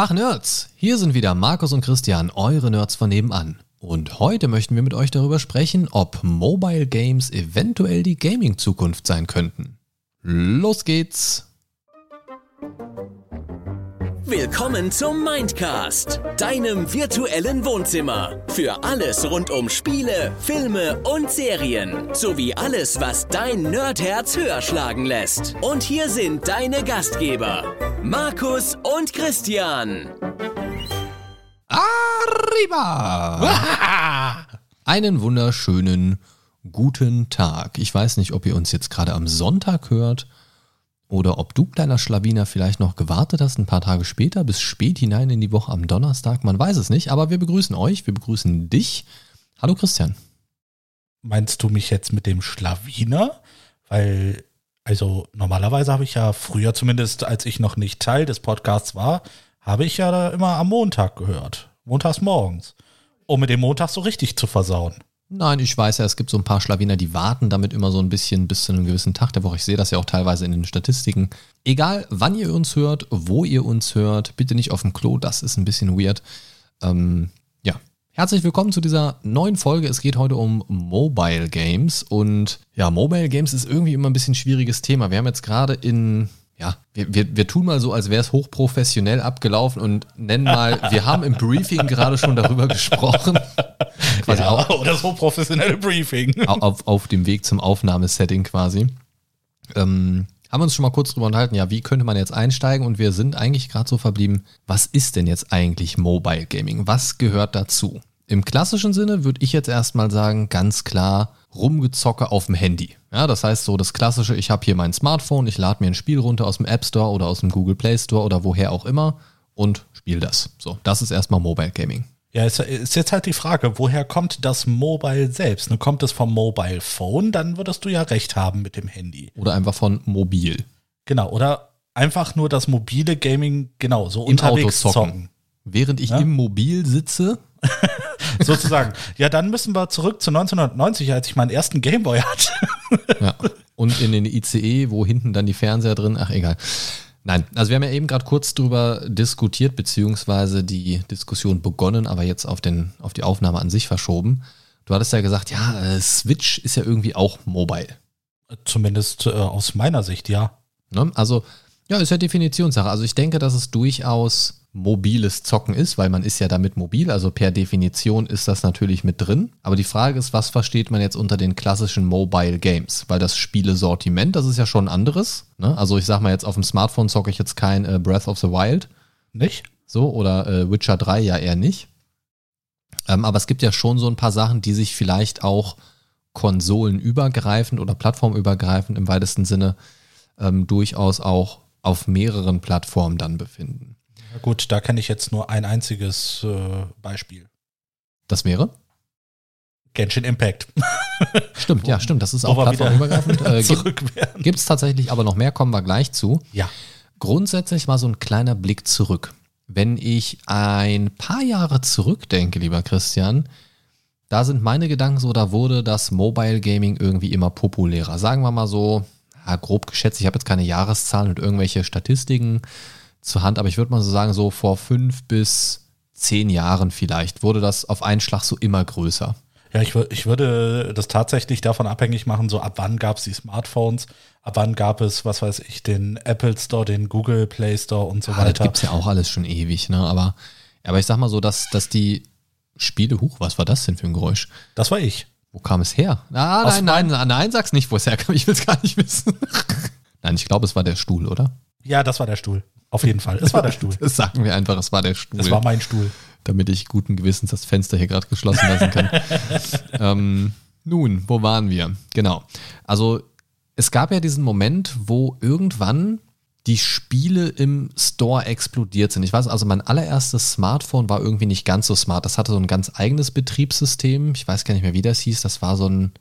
Tag Nerds! Hier sind wieder Markus und Christian, eure Nerds von nebenan. Und heute möchten wir mit euch darüber sprechen, ob Mobile Games eventuell die Gaming-Zukunft sein könnten. Los geht's! Willkommen zum Mindcast, deinem virtuellen Wohnzimmer. Für alles rund um Spiele, Filme und Serien. Sowie alles, was dein Nerdherz höher schlagen lässt. Und hier sind deine Gastgeber, Markus und Christian. Arriba! Einen wunderschönen guten Tag. Ich weiß nicht, ob ihr uns jetzt gerade am Sonntag hört oder ob du, kleiner Schlawiner, vielleicht noch gewartet hast, ein paar Tage später, bis spät hinein in die Woche am Donnerstag. Man weiß es nicht, aber wir begrüßen euch, wir begrüßen dich. Hallo Christian. Meinst du mich jetzt mit dem Schlawiner? Weil, also normalerweise habe ich ja früher zumindest, als ich noch nicht Teil des Podcasts war, habe ich ja immer am Montag gehört. Montags morgens. Um mit dem Montag so richtig zu versauen. Nein, ich weiß ja, es gibt so ein paar Schlawiner, die warten damit immer so ein bisschen bis zu einem gewissen Tag der Woche. Ich sehe das ja auch teilweise in den Statistiken. Egal, wann ihr uns hört, wo ihr uns hört, bitte nicht auf dem Klo, das ist ein bisschen weird. Ähm, ja, herzlich willkommen zu dieser neuen Folge. Es geht heute um Mobile Games und ja, Mobile Games ist irgendwie immer ein bisschen schwieriges Thema. Wir haben jetzt gerade in ja, wir, wir, wir tun mal so, als wäre es hochprofessionell abgelaufen und nennen mal, wir haben im Briefing gerade schon darüber gesprochen. quasi ja, auch, oder so professionelle Briefing. Auf, auf dem Weg zum Aufnahmesetting quasi. Ähm, haben wir uns schon mal kurz drüber unterhalten, ja, wie könnte man jetzt einsteigen? Und wir sind eigentlich gerade so verblieben, was ist denn jetzt eigentlich Mobile Gaming? Was gehört dazu? Im klassischen Sinne würde ich jetzt erstmal sagen, ganz klar, Rumgezocke auf dem Handy. Ja, das heißt so das klassische, ich habe hier mein Smartphone, ich lade mir ein Spiel runter aus dem App Store oder aus dem Google Play Store oder woher auch immer und spiele das. So, das ist erstmal Mobile Gaming. Ja, ist, ist jetzt halt die Frage, woher kommt das Mobile selbst? Ne, kommt es vom Mobile Phone, dann würdest du ja recht haben mit dem Handy. Oder einfach von mobil. Genau, oder einfach nur das mobile Gaming, genau, so Im unterwegs Auto zocken. zocken. Während ich ja? im Mobil sitze, Sozusagen. Ja, dann müssen wir zurück zu 1990, als ich meinen ersten Gameboy hatte. ja. Und in den ICE, wo hinten dann die Fernseher drin, ach egal. Nein, also wir haben ja eben gerade kurz drüber diskutiert, beziehungsweise die Diskussion begonnen, aber jetzt auf, den, auf die Aufnahme an sich verschoben. Du hattest ja gesagt, ja, äh, Switch ist ja irgendwie auch mobile. Zumindest äh, aus meiner Sicht, ja. Ne? Also, ja, ist ja Definitionssache. Also ich denke, dass es durchaus mobiles Zocken ist, weil man ist ja damit mobil, also per Definition ist das natürlich mit drin. Aber die Frage ist, was versteht man jetzt unter den klassischen Mobile Games? Weil das Spielesortiment, das ist ja schon anderes. Ne? Also ich sag mal jetzt auf dem Smartphone zocke ich jetzt kein äh, Breath of the Wild. Nicht? So, oder äh, Witcher 3 ja eher nicht. Ähm, aber es gibt ja schon so ein paar Sachen, die sich vielleicht auch konsolenübergreifend oder plattformübergreifend im weitesten Sinne ähm, durchaus auch auf mehreren Plattformen dann befinden. Ja gut, da kenne ich jetzt nur ein einziges äh, Beispiel. Das wäre? Genshin Impact. Stimmt, ja, stimmt. Das ist auch plattformübergreifend. Äh, Gibt es tatsächlich aber noch mehr, kommen wir gleich zu. Ja. Grundsätzlich mal so ein kleiner Blick zurück. Wenn ich ein paar Jahre zurückdenke, lieber Christian, da sind meine Gedanken so, da wurde das Mobile Gaming irgendwie immer populärer. Sagen wir mal so, ja, grob geschätzt, ich habe jetzt keine Jahreszahlen und irgendwelche Statistiken zur Hand, aber ich würde mal so sagen, so vor fünf bis zehn Jahren vielleicht wurde das auf einen Schlag so immer größer. Ja, ich, ich würde das tatsächlich davon abhängig machen, so ab wann gab es die Smartphones, ab wann gab es, was weiß ich, den Apple Store, den Google Play Store und so ja, weiter. Das gibt es ja auch alles schon ewig, ne? Aber, aber ich sag mal so, dass, dass die Spiele, huch, was war das denn für ein Geräusch? Das war ich. Wo kam es her? Ah, nein, nein, nein, nein, sag's nicht, wo es herkam. Ich will es gar nicht wissen. nein, ich glaube, es war der Stuhl, oder? Ja, das war der Stuhl. Auf jeden Fall. Es war der Stuhl. Das sagen wir einfach, es war der Stuhl. Es war mein Stuhl. Damit ich guten Gewissens das Fenster hier gerade geschlossen lassen kann. ähm, nun, wo waren wir? Genau. Also, es gab ja diesen Moment, wo irgendwann die Spiele im Store explodiert sind. Ich weiß, also mein allererstes Smartphone war irgendwie nicht ganz so smart. Das hatte so ein ganz eigenes Betriebssystem. Ich weiß gar nicht mehr, wie das hieß. Das war so ein,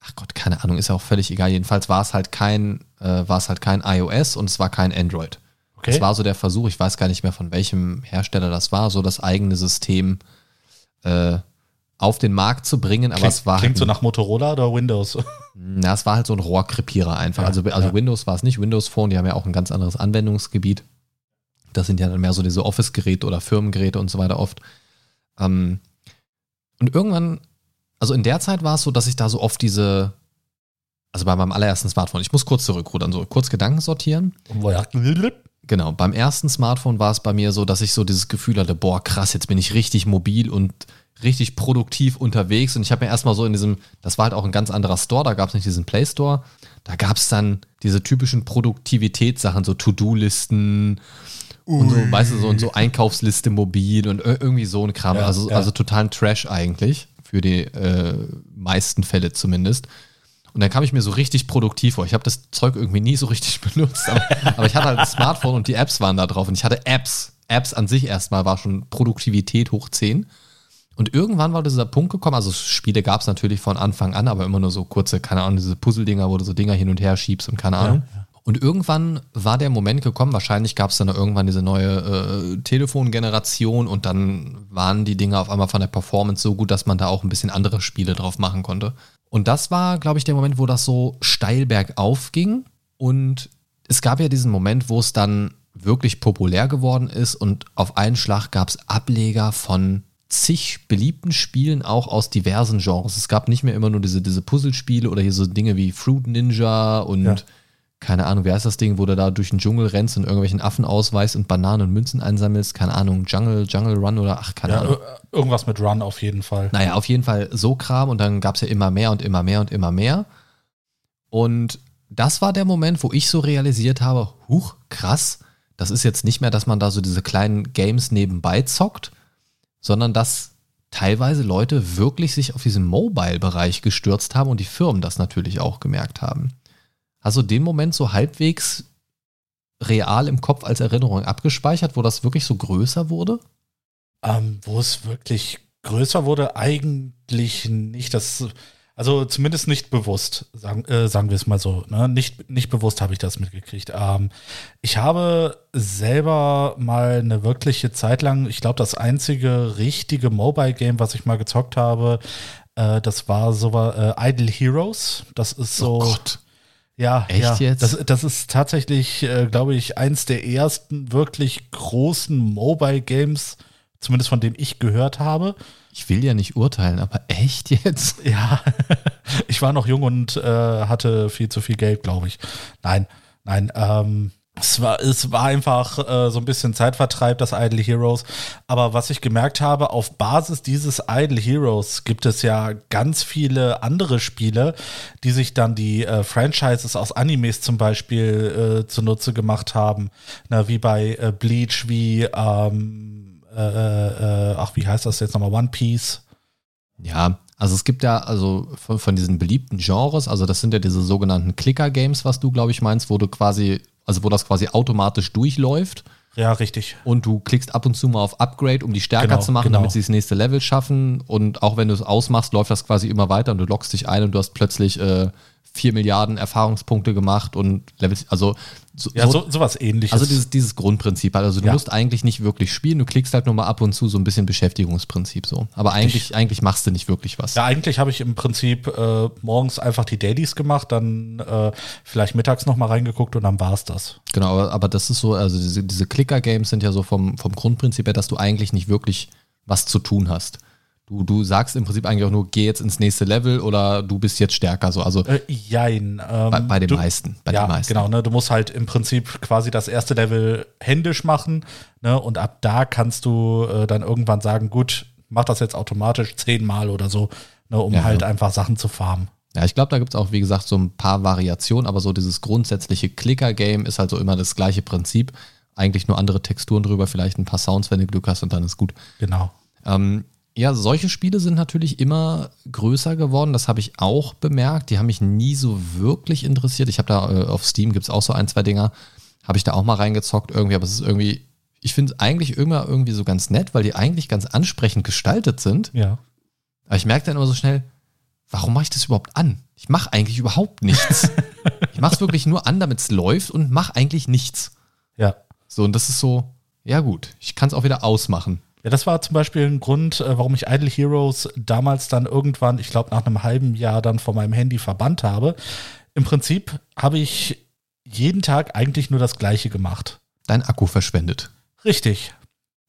ach Gott, keine Ahnung, ist ja auch völlig egal. Jedenfalls war es halt kein, äh, war es halt kein iOS und es war kein Android. Okay. Das war so der Versuch, ich weiß gar nicht mehr von welchem Hersteller das war, so das eigene System äh, auf den Markt zu bringen. Aber klingt, es war klingt halt so nach Motorola oder Windows. Na, es war halt so ein Rohrkrepierer einfach. Ja, also, also ja. Windows war es nicht. Windows Phone, die haben ja auch ein ganz anderes Anwendungsgebiet. Das sind ja dann mehr so diese Office-Geräte oder Firmengeräte und so weiter oft. Ähm, und irgendwann, also in der Zeit war es so, dass ich da so oft diese, also bei meinem allerersten Smartphone, ich muss kurz zurückrudern, so kurz Gedanken sortieren. Genau, beim ersten Smartphone war es bei mir so, dass ich so dieses Gefühl hatte, boah, krass, jetzt bin ich richtig mobil und richtig produktiv unterwegs. Und ich habe mir erstmal so in diesem, das war halt auch ein ganz anderer Store, da gab es nicht diesen Play Store. Da gab es dann diese typischen Produktivitätssachen, so To-Do-Listen und so, weißt du, so, und so Einkaufsliste mobil und irgendwie so ein Kram. Ja, also, ja. also totalen Trash eigentlich, für die äh, meisten Fälle zumindest. Und dann kam ich mir so richtig produktiv vor. Ich habe das Zeug irgendwie nie so richtig benutzt, aber, aber ich hatte halt ein Smartphone und die Apps waren da drauf und ich hatte Apps. Apps an sich erstmal war schon Produktivität hoch 10. Und irgendwann war dieser Punkt gekommen, also Spiele gab es natürlich von Anfang an, aber immer nur so kurze, keine Ahnung, diese Puzzle-Dinger, wo du so Dinger hin und her schiebst und keine Ahnung. Und irgendwann war der Moment gekommen, wahrscheinlich gab es dann irgendwann diese neue äh, Telefongeneration und dann waren die Dinger auf einmal von der Performance so gut, dass man da auch ein bisschen andere Spiele drauf machen konnte. Und das war, glaube ich, der Moment, wo das so steil bergauf ging. Und es gab ja diesen Moment, wo es dann wirklich populär geworden ist und auf einen Schlag gab es Ableger von zig beliebten Spielen auch aus diversen Genres. Es gab nicht mehr immer nur diese, diese Puzzlespiele oder hier so Dinge wie Fruit Ninja und Ja. Keine Ahnung, wie heißt das Ding, wo du da durch den Dschungel rennst und irgendwelchen Affen ausweist und Bananen und Münzen einsammelst, keine Ahnung, Jungle, Jungle Run oder ach, keine Ja, Ahnung. ir- irgendwas mit Run auf jeden Fall. Naja, auf jeden Fall so Kram und dann gab es ja immer mehr und immer mehr und immer mehr. Und das war der Moment, wo ich so realisiert habe, huch, krass, das ist jetzt nicht mehr, dass man da so diese kleinen Games nebenbei zockt, sondern dass teilweise Leute wirklich sich auf diesen Mobile-Bereich gestürzt haben und die Firmen das natürlich auch gemerkt haben. Hast du den Moment so halbwegs real im Kopf als Erinnerung abgespeichert, wo das wirklich so größer wurde? Ähm, wo es wirklich größer wurde, eigentlich nicht. Das, also zumindest nicht bewusst, sagen, äh, sagen wir es mal so. Ne? Nicht, nicht bewusst habe ich das mitgekriegt. Ähm, ich habe selber mal eine wirkliche Zeit lang, ich glaube, das einzige richtige Mobile-Game, was ich mal gezockt habe, äh, das war so äh, Idle Heroes. Das ist so. Oh Gott. Ja, Echt ja. jetzt? Das, das ist tatsächlich, äh, glaube ich, eins der ersten wirklich großen Mobile-Games, zumindest von denen ich gehört habe. Ich will ja nicht urteilen, aber echt jetzt? Ja, ich war noch jung und äh, hatte viel zu viel Geld, glaube ich. Nein, nein, ähm, es war, es war einfach äh, so ein bisschen Zeitvertreib, das Idle Heroes. Aber was ich gemerkt habe, auf Basis dieses Idle Heroes gibt es ja ganz viele andere Spiele, die sich dann die äh, Franchises aus Animes zum Beispiel äh, zunutze gemacht haben. Na, wie bei äh, Bleach, wie, ähm, äh, äh, ach, wie heißt das jetzt nochmal? One Piece. Ja, also es gibt ja also von, von diesen beliebten Genres, also das sind ja diese sogenannten Clicker-Games, was du, glaube ich, meinst, wo du quasi, also wo das quasi automatisch durchläuft Ja, richtig. und du klickst ab und zu mal auf Upgrade, um die stärker Genau, zu machen, genau. damit sie das nächste Level schaffen. Und auch wenn du es ausmachst, läuft das quasi immer weiter und du loggst dich ein und du hast plötzlich äh, 4 Milliarden Erfahrungspunkte gemacht und Level, also so, Ja, so, sowas ähnliches. Also dieses, dieses Grundprinzip halt. Also du Ja. musst eigentlich nicht wirklich spielen, du klickst halt nur mal ab und zu so ein bisschen Beschäftigungsprinzip so. Aber eigentlich, eigentlich machst du nicht wirklich was. ja, eigentlich habe ich im Prinzip äh, morgens einfach die Dailies gemacht, dann äh, vielleicht mittags noch mal reingeguckt und dann war's das. Genau, aber, aber das ist so, also diese, diese Clicker-Games sind ja so vom, vom Grundprinzip her, dass du eigentlich nicht wirklich was zu tun hast. Du, du sagst im Prinzip eigentlich auch nur, geh jetzt ins nächste Level oder du bist jetzt stärker. So. Also Äh, jein. Ähm, bei, bei den du, meisten. Bei ja, den meisten. genau. Ne, du musst halt im Prinzip quasi das erste Level händisch machen. Ne, und ab da kannst du äh, dann irgendwann sagen, gut, mach das jetzt automatisch zehnmal oder so, ne, um Ja, halt ja. einfach Sachen zu farmen. Ja, ich glaube, da gibt es auch, wie gesagt, so ein paar Variationen, aber so dieses grundsätzliche Clicker-Game ist halt so immer das gleiche Prinzip. Eigentlich nur andere Texturen drüber, vielleicht ein paar Sounds, wenn du Glück hast und dann ist gut. Genau. Ähm, ja, solche Spiele sind natürlich immer größer geworden. Das habe ich auch bemerkt. Die haben mich nie so wirklich interessiert. Ich habe da äh, auf Steam gibt es auch so ein, zwei Dinger. Habe ich da auch mal reingezockt irgendwie, aber es ist irgendwie, ich finde es eigentlich immer irgendwie so ganz nett, weil die eigentlich ganz ansprechend gestaltet sind. Ja. Aber ich merke dann immer so schnell, warum mache ich das überhaupt an? Ich mache eigentlich überhaupt nichts. ich mache es wirklich nur an, damit es läuft und mache eigentlich nichts. Ja. So, und das ist so, ja gut, ich kann es auch wieder ausmachen. Ja, das war zum Beispiel ein Grund, äh, warum ich Idle Heroes damals dann irgendwann, ich glaube nach einem halben Jahr dann von meinem Handy verbannt habe. Im Prinzip habe ich jeden Tag eigentlich nur das Gleiche gemacht. Dein Akku verschwendet. Richtig.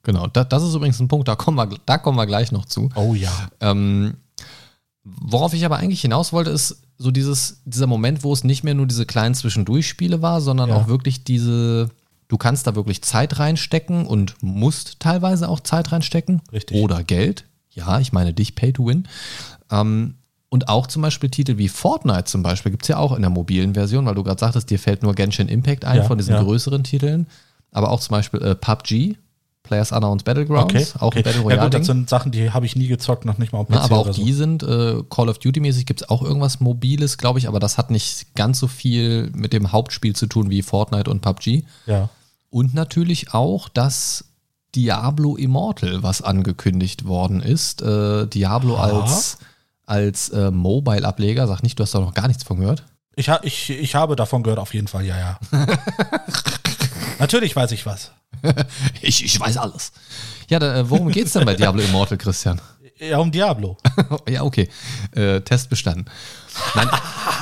Genau, da, das ist übrigens ein Punkt, da kommen wir, da kommen wir gleich noch zu. Oh ja. Ähm, worauf ich aber eigentlich hinaus wollte, ist so dieses, dieser Moment, wo es nicht mehr nur diese kleinen Zwischendurchspiele war, sondern Ja. auch wirklich diese, du kannst da wirklich Zeit reinstecken und musst teilweise auch Zeit reinstecken. Richtig. Oder Geld. Ja, ich meine dich, Pay to Win. Ähm, und auch zum Beispiel Titel wie Fortnite zum Beispiel gibt es ja auch in der mobilen Version, weil du gerade sagtest, dir fällt nur Genshin Impact ein Ja, von diesen ja. größeren Titeln. Aber auch zum Beispiel äh, PUBG, Players Unknowns Battlegrounds, Okay. auch okay. Battle ja Royale. gut, das sind Sachen, die habe ich nie gezockt, noch nicht mal auf PC Na, aber auch so. die sind äh, Call of Duty-mäßig gibt es auch irgendwas Mobiles, glaube ich, aber das hat nicht ganz so viel mit dem Hauptspiel zu tun wie Fortnite und PUBG. Ja. Und natürlich auch das Diablo Immortal, was angekündigt worden ist. Äh, Diablo Aha. als, als äh, Mobile-Ableger. Sag nicht, du hast da noch gar nichts von gehört. Ich, ha- ich, ich habe davon gehört, auf jeden Fall, ja, ja. Natürlich weiß ich was. Ich, ich weiß alles. Ja, da, äh, worum geht's denn bei Diablo Immortal, Christian? Ja, um Diablo. ja, okay. Äh, Test bestanden. Nein,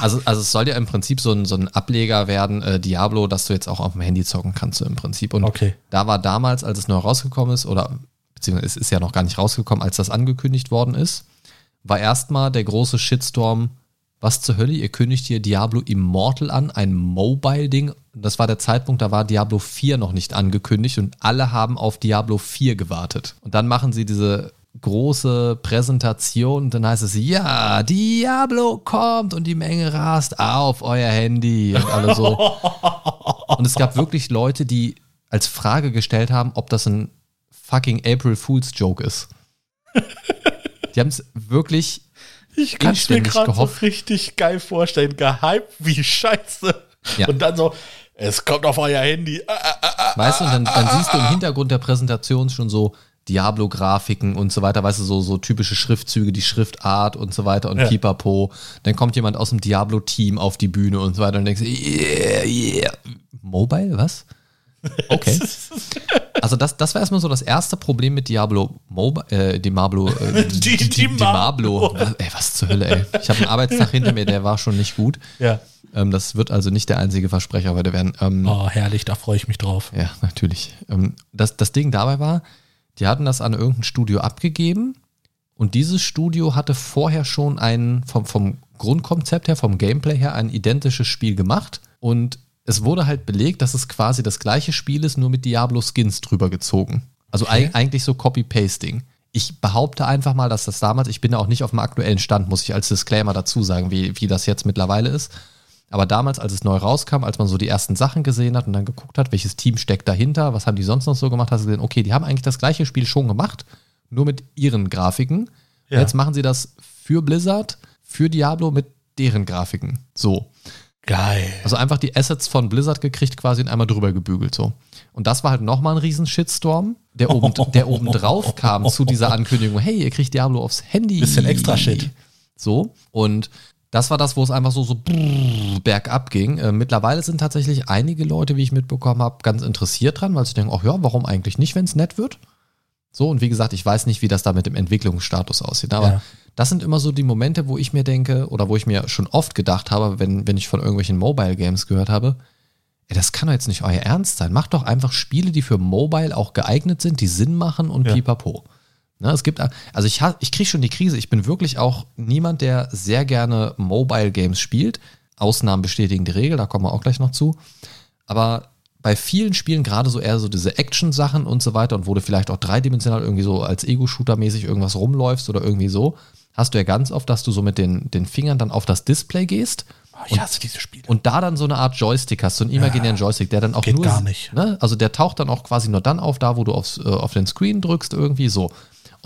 also, also es soll ja im Prinzip so ein, so ein Ableger werden, äh, Diablo, dass du jetzt auch auf dem Handy zocken kannst, so im Prinzip. Und Okay. da war damals, als es neu rausgekommen ist, oder beziehungsweise es ist ja noch gar nicht rausgekommen, als das angekündigt worden ist, war erstmal der große Shitstorm, was zur Hölle, ihr kündigt hier Diablo Immortal an, ein Mobile-Ding. Das war der Zeitpunkt, da war Diablo 4 noch nicht angekündigt und alle haben auf Diablo 4 gewartet. Und dann machen sie diese große Präsentation und dann heißt es, ja, Diablo kommt und die Menge rast auf euer Handy und alle so. Und es gab wirklich Leute, die als Frage gestellt haben, ob das ein fucking April Fool's Joke ist. Die haben es wirklich Ich kann es mir gerade so richtig geil vorstellen. Gehypt wie scheiße. Ja. Und dann so, es kommt auf euer Handy. Ah, ah, ah, ah. Weißt du, und dann, dann siehst du im Hintergrund der Präsentation schon so Diablo-Grafiken und so weiter, weißt du, so, so typische Schriftzüge, die Schriftart und so weiter und Ja. pipapo. Dann kommt jemand aus dem Diablo-Team auf die Bühne und so weiter und denkst, yeah, yeah. Mobile, was? Okay. Also das, das war erstmal so das erste Problem mit Diablo Mobile, äh, Diablo, äh, Die- die Diablo. Ey, was zur Hölle, ey. Ich habe einen Arbeitstag hinter mir, der war schon nicht gut. Ja. Ähm, das wird also nicht der einzige Versprecher heute werden. Ähm, Oh, herrlich, da freue ich mich drauf. ja, natürlich. Ähm, das, das Ding dabei war, die hatten das an irgendein Studio abgegeben und dieses Studio hatte vorher schon ein, vom, vom Grundkonzept her, vom Gameplay her, ein identisches Spiel gemacht und es wurde halt belegt, dass es quasi das gleiche Spiel ist, nur mit Diablo-Skins drüber gezogen. Also Okay. eig- eigentlich so Copy-Pasting. Ich behaupte einfach mal, dass das damals, ich bin da auch nicht auf dem aktuellen Stand, muss ich als Disclaimer dazu sagen, wie, wie das jetzt mittlerweile ist. Aber damals, als es neu rauskam, als man so die ersten Sachen gesehen hat und dann geguckt hat, welches Team steckt dahinter, was haben die sonst noch so gemacht, hast du gesehen, okay, die haben eigentlich das gleiche Spiel schon gemacht, nur mit ihren Grafiken. Ja. Jetzt machen sie das für Blizzard, für Diablo mit deren Grafiken. So. Geil. Also einfach die Assets von Blizzard gekriegt quasi und einmal drüber gebügelt so. Und das war halt nochmal ein riesen Shitstorm, der oben, der oben drauf kam zu dieser Ankündigung, hey, ihr kriegt Diablo aufs Handy. Bisschen extra Shit. So. Und das war das, wo es einfach so, so brrr, bergab ging. Äh, mittlerweile sind tatsächlich einige Leute, wie ich mitbekommen habe, ganz interessiert dran, weil sie denken, ach ja, warum eigentlich nicht, wenn es nett wird? So, und wie gesagt, ich weiß nicht, wie das da mit dem Entwicklungsstatus aussieht. Aber Ja. das sind immer so die Momente, wo ich mir denke, oder wo ich mir schon oft gedacht habe, wenn, wenn ich von irgendwelchen Mobile Games gehört habe, ey, das kann doch jetzt nicht euer Ernst sein. Macht doch einfach Spiele, die für Mobile auch geeignet sind, die Sinn machen und Ja. pipapo. Ne, es gibt, also ich, ich kriege schon die Krise. Ich bin wirklich auch niemand, der sehr gerne Mobile Games spielt. Ausnahmen bestätigen die Regel, da kommen wir auch gleich noch zu. Aber bei vielen Spielen, gerade so eher so diese Action-Sachen und so weiter, und wo du vielleicht auch dreidimensional irgendwie so als Ego-Shooter-mäßig irgendwas rumläufst oder irgendwie so, hast du ja ganz oft, dass du so mit den, den Fingern dann auf das Display gehst Oh, ich hasse diese Spiele. und da dann so eine Art Joystick hast, so einen imaginären Joystick, der dann auch geht nur. gar nicht. Ne, also der taucht dann auch quasi nur dann auf, da wo du aufs, äh, auf den Screen drückst, irgendwie so.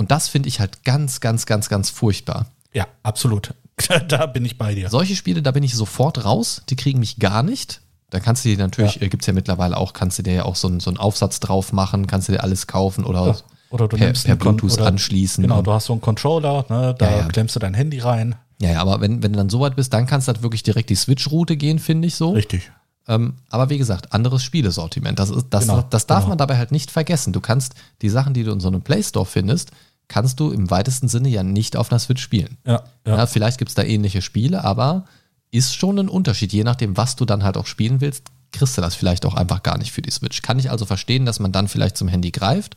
Und das finde ich halt ganz, ganz, ganz, ganz furchtbar. ja, absolut. da bin ich bei dir. Solche Spiele, da bin ich sofort raus, die kriegen mich gar nicht. Da kannst du dir natürlich, Ja. äh, gibt es ja mittlerweile auch, kannst du dir ja auch so einen, so einen Aufsatz drauf machen, kannst du dir alles kaufen oder, Ja. Oder du per, per Bluetooth oder- anschließen. Genau, du hast so einen Controller, ne, da ja. klemmst du dein Handy rein. ja, ja, aber wenn, wenn du dann so weit bist, dann kannst du halt wirklich direkt die Switch-Route gehen, finde ich so. Richtig. Ähm, aber wie gesagt, anderes Spielesortiment. Das, ist, das, Genau, das darf genau. man dabei halt nicht vergessen. Du kannst die Sachen, die du in so einem Play Store findest, kannst du im weitesten Sinne ja nicht auf einer Switch spielen. Ja, ja. Ja, vielleicht gibt es da ähnliche Spiele, aber ist schon ein Unterschied. Je nachdem, was du dann halt auch spielen willst, kriegst du das vielleicht auch einfach gar nicht für die Switch. Kann ich also verstehen, dass man dann vielleicht zum Handy greift,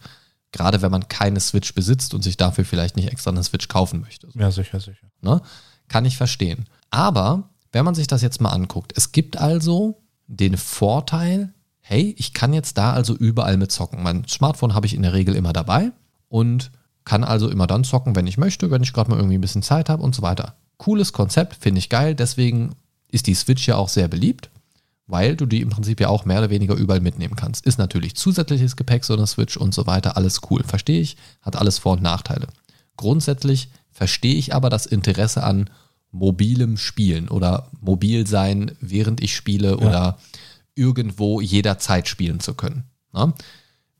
gerade wenn man keine Switch besitzt und sich dafür vielleicht nicht extra eine Switch kaufen möchte. Ja, sicher, sicher. Ne? Kann ich verstehen. Aber wenn man sich das jetzt mal anguckt, es gibt also den Vorteil, hey, ich kann jetzt da also überall mit zocken. Mein Smartphone habe ich in der Regel immer dabei und kann also immer dann zocken, wenn ich möchte, wenn ich gerade mal irgendwie ein bisschen Zeit habe und so weiter. Cooles Konzept, finde ich geil. Deswegen ist die Switch ja auch sehr beliebt, weil du die im Prinzip ja auch mehr oder weniger überall mitnehmen kannst. Ist natürlich zusätzliches Gepäck, so eine Switch und so weiter. Alles cool, verstehe ich. Hat alles Vor- und Nachteile. Grundsätzlich verstehe ich aber das Interesse an mobilem Spielen oder mobil sein, während ich spiele ja. oder irgendwo jederzeit spielen zu können. Na?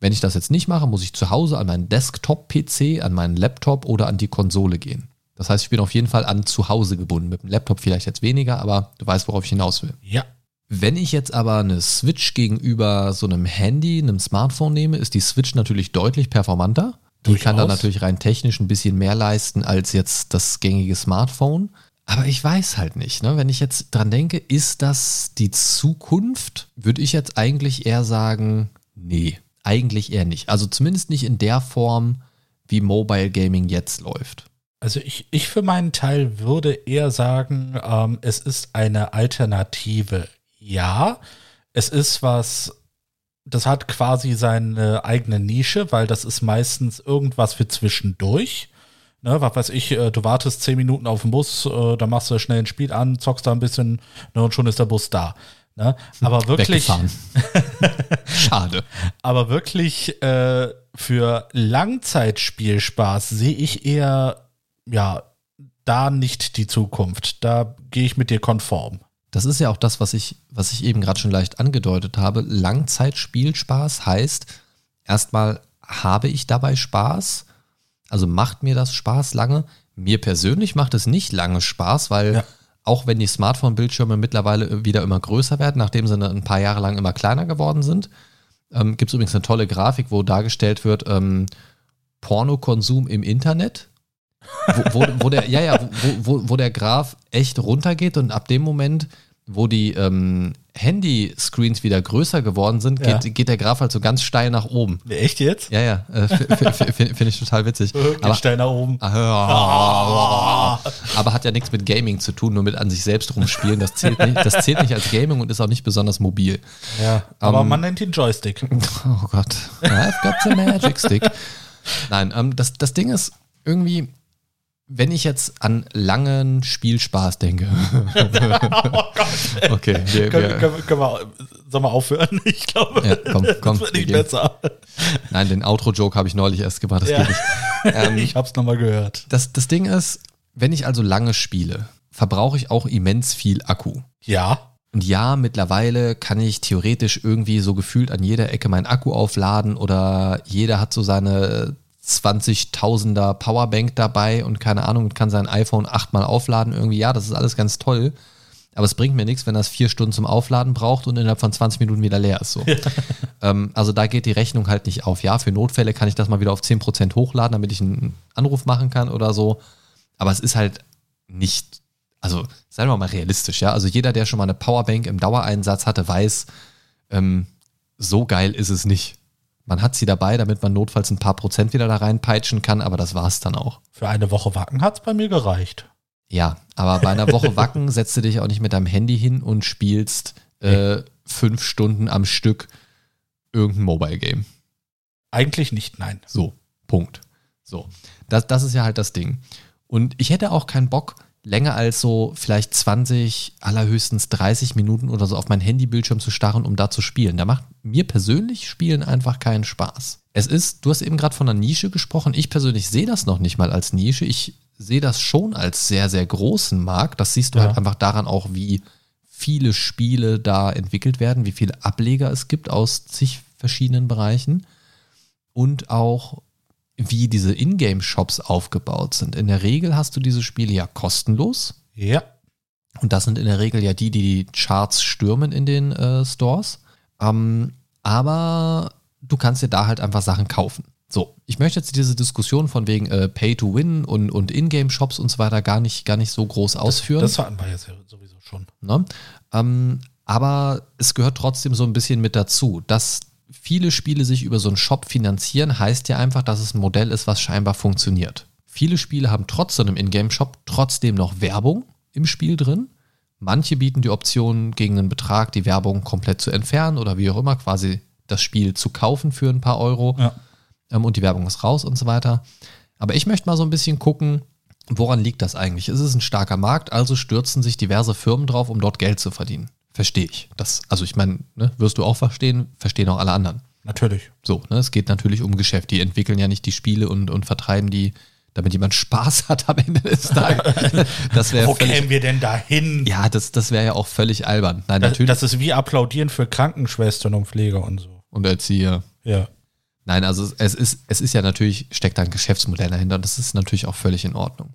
Wenn ich das jetzt nicht mache, muss ich zu Hause an meinen Desktop-PC, an meinen Laptop oder an die Konsole gehen. Das heißt, ich bin auf jeden Fall an zu Hause gebunden. Mit dem Laptop vielleicht jetzt weniger, aber du weißt, worauf ich hinaus will. Ja. Wenn ich jetzt aber eine Switch gegenüber so einem Handy, einem Smartphone nehme, ist die Switch natürlich deutlich performanter. Die Durchaus. kann dann natürlich rein technisch ein bisschen mehr leisten als jetzt das gängige Smartphone. Aber ich weiß halt nicht, ne? wenn ich jetzt dran denke, ist das die Zukunft? Würde ich jetzt eigentlich eher sagen, nee, eigentlich eher nicht. Also zumindest nicht in der Form, wie Mobile Gaming jetzt läuft. Also ich, ich für meinen Teil würde eher sagen, ähm, es ist eine Alternative. Ja, es ist was, das hat quasi seine eigene Nische, weil das ist meistens irgendwas für zwischendurch. Ne, was weiß ich, äh, du wartest zehn Minuten auf den Bus, äh, dann machst du schnell ein Spiel an, zockst da ein bisschen ne, und schon ist der Bus da. Ne? Aber wirklich. Schade. Aber wirklich äh, für Langzeitspielspaß sehe ich eher, ja, da nicht die Zukunft. Da gehe ich mit dir konform. Das ist ja auch das, was ich, was ich eben gerade schon leicht angedeutet habe. Langzeitspielspaß heißt, erstmal habe ich dabei Spaß also macht mir das Spaß lange? Mir persönlich macht es nicht lange Spaß, weil ja. Auch wenn die Smartphone-Bildschirme mittlerweile wieder immer größer werden, nachdem sie ein paar Jahre lang immer kleiner geworden sind, ähm, gibt es übrigens eine tolle Grafik, wo dargestellt wird, ähm, Pornokonsum im Internet. wo, wo, wo, der, ja, ja, wo, wo, wo der Graph echt runtergeht und ab dem Moment, wo die ähm, Handy-Screens wieder größer geworden sind, geht, ja. geht der Graph halt so ganz steil nach oben. Echt jetzt? Ja, ja. Äh, Finde ich total witzig. Geht aber, steil nach oben. Ah, aber hat ja nichts mit Gaming zu tun, nur mit an sich selbst rumspielen. Das zählt nicht, das zählt nicht als Gaming und ist auch nicht besonders mobil. Ja, aber ähm, man nennt ihn Joystick. Oh Gott. I've got the magic stick. Nein, ähm, das, das Ding ist irgendwie, wenn ich jetzt an langen Spielspaß denke. oh Gott. Okay. Wir, können, können, können wir, sollen wir aufhören? Ich glaube, ja, komm, komm, das wird nicht besser. Nein, den Outro-Joke habe ich neulich erst gemacht. Das ja. geht nicht. Ähm, ich habe es nochmal gehört. Das, das Ding ist, wenn ich also lange spiele, verbrauche ich auch immens viel Akku. Ja. Und ja, mittlerweile kann ich theoretisch irgendwie so gefühlt an jeder Ecke meinen Akku aufladen oder jeder hat so seine 20.000er Powerbank dabei und keine Ahnung, kann sein iPhone achtmal aufladen irgendwie. Ja, das ist alles ganz toll. Aber es bringt mir nichts, wenn das vier Stunden zum Aufladen braucht und innerhalb von 20 Minuten wieder leer ist. So. ähm, also da geht die Rechnung halt nicht auf. Ja, für Notfälle kann ich das mal wieder auf 10% hochladen, damit ich einen Anruf machen kann oder so. Aber es ist halt nicht, also seien wir mal realistisch, ja. Also jeder, der schon mal eine Powerbank im Dauereinsatz hatte, weiß, ähm, so geil ist es nicht. Man hat sie dabei, damit man notfalls ein paar Prozent wieder da reinpeitschen kann, aber das war es dann auch. Für eine Woche Wacken hat es bei mir gereicht. Ja, aber bei einer Woche Wacken setzt du dich auch nicht mit deinem Handy hin und spielst äh, fünf Stunden am Stück irgendein Mobile Game. Eigentlich nicht, nein. So, Punkt. So, das, das ist ja halt das Ding. Und ich hätte auch keinen Bock, länger als so vielleicht 20, allerhöchstens 30 Minuten oder so auf mein Handybildschirm zu starren, um da zu spielen. Da macht mir persönlich Spielen einfach keinen Spaß. Es ist, du hast eben gerade von einer Nische gesprochen. Ich persönlich sehe das noch nicht mal als Nische. Ich sehe das schon als sehr, sehr großen Markt. Das siehst du ja. halt einfach daran auch, wie viele Spiele da entwickelt werden, wie viele Ableger es gibt aus zig verschiedenen Bereichen und auch wie diese Ingame-Shops aufgebaut sind. In der Regel hast du diese Spiele ja kostenlos. Ja. Und das sind in der Regel ja die, die die Charts stürmen in den äh, Stores. Ähm, aber du kannst dir da halt einfach Sachen kaufen. So, ich möchte jetzt diese Diskussion von wegen äh, Pay to Win und, und Ingame-Shops und so weiter gar nicht, gar nicht so groß ausführen. Das, das hatten wir jetzt sowieso schon. Ne? Ähm, Aber es gehört trotzdem so ein bisschen mit dazu. Dass viele Spiele sich über so einen Shop finanzieren, heißt ja einfach, dass es ein Modell ist, was scheinbar funktioniert. Viele Spiele haben trotz so einem Ingame-Shop trotzdem noch Werbung im Spiel drin. Manche bieten die Option, gegen einen Betrag die Werbung komplett zu entfernen oder wie auch immer, quasi das Spiel zu kaufen für ein paar Euro. Ja. Ähm, und die Werbung ist raus und so weiter. Aber ich möchte mal so ein bisschen gucken, woran liegt das eigentlich? Es ist ein starker Markt, also stürzen sich diverse Firmen drauf, um dort Geld zu verdienen. Verstehe ich. Das, also ich meine, ne, wirst du auch verstehen, verstehen auch alle anderen. Natürlich. So, ne, es geht natürlich um Geschäft. Die entwickeln ja nicht die Spiele und, und vertreiben die, damit jemand Spaß hat am Ende des Tages. Das Wo völlig, kämen wir denn dahin? ja, das, das wäre ja auch völlig albern. Nein, das, natürlich. das ist wie Applaudieren für Krankenschwestern und Pfleger und so. und Erzieher. Ja. Nein, also es ist, es ist ja natürlich, steckt da ein Geschäftsmodell dahinter und das ist natürlich auch völlig in Ordnung.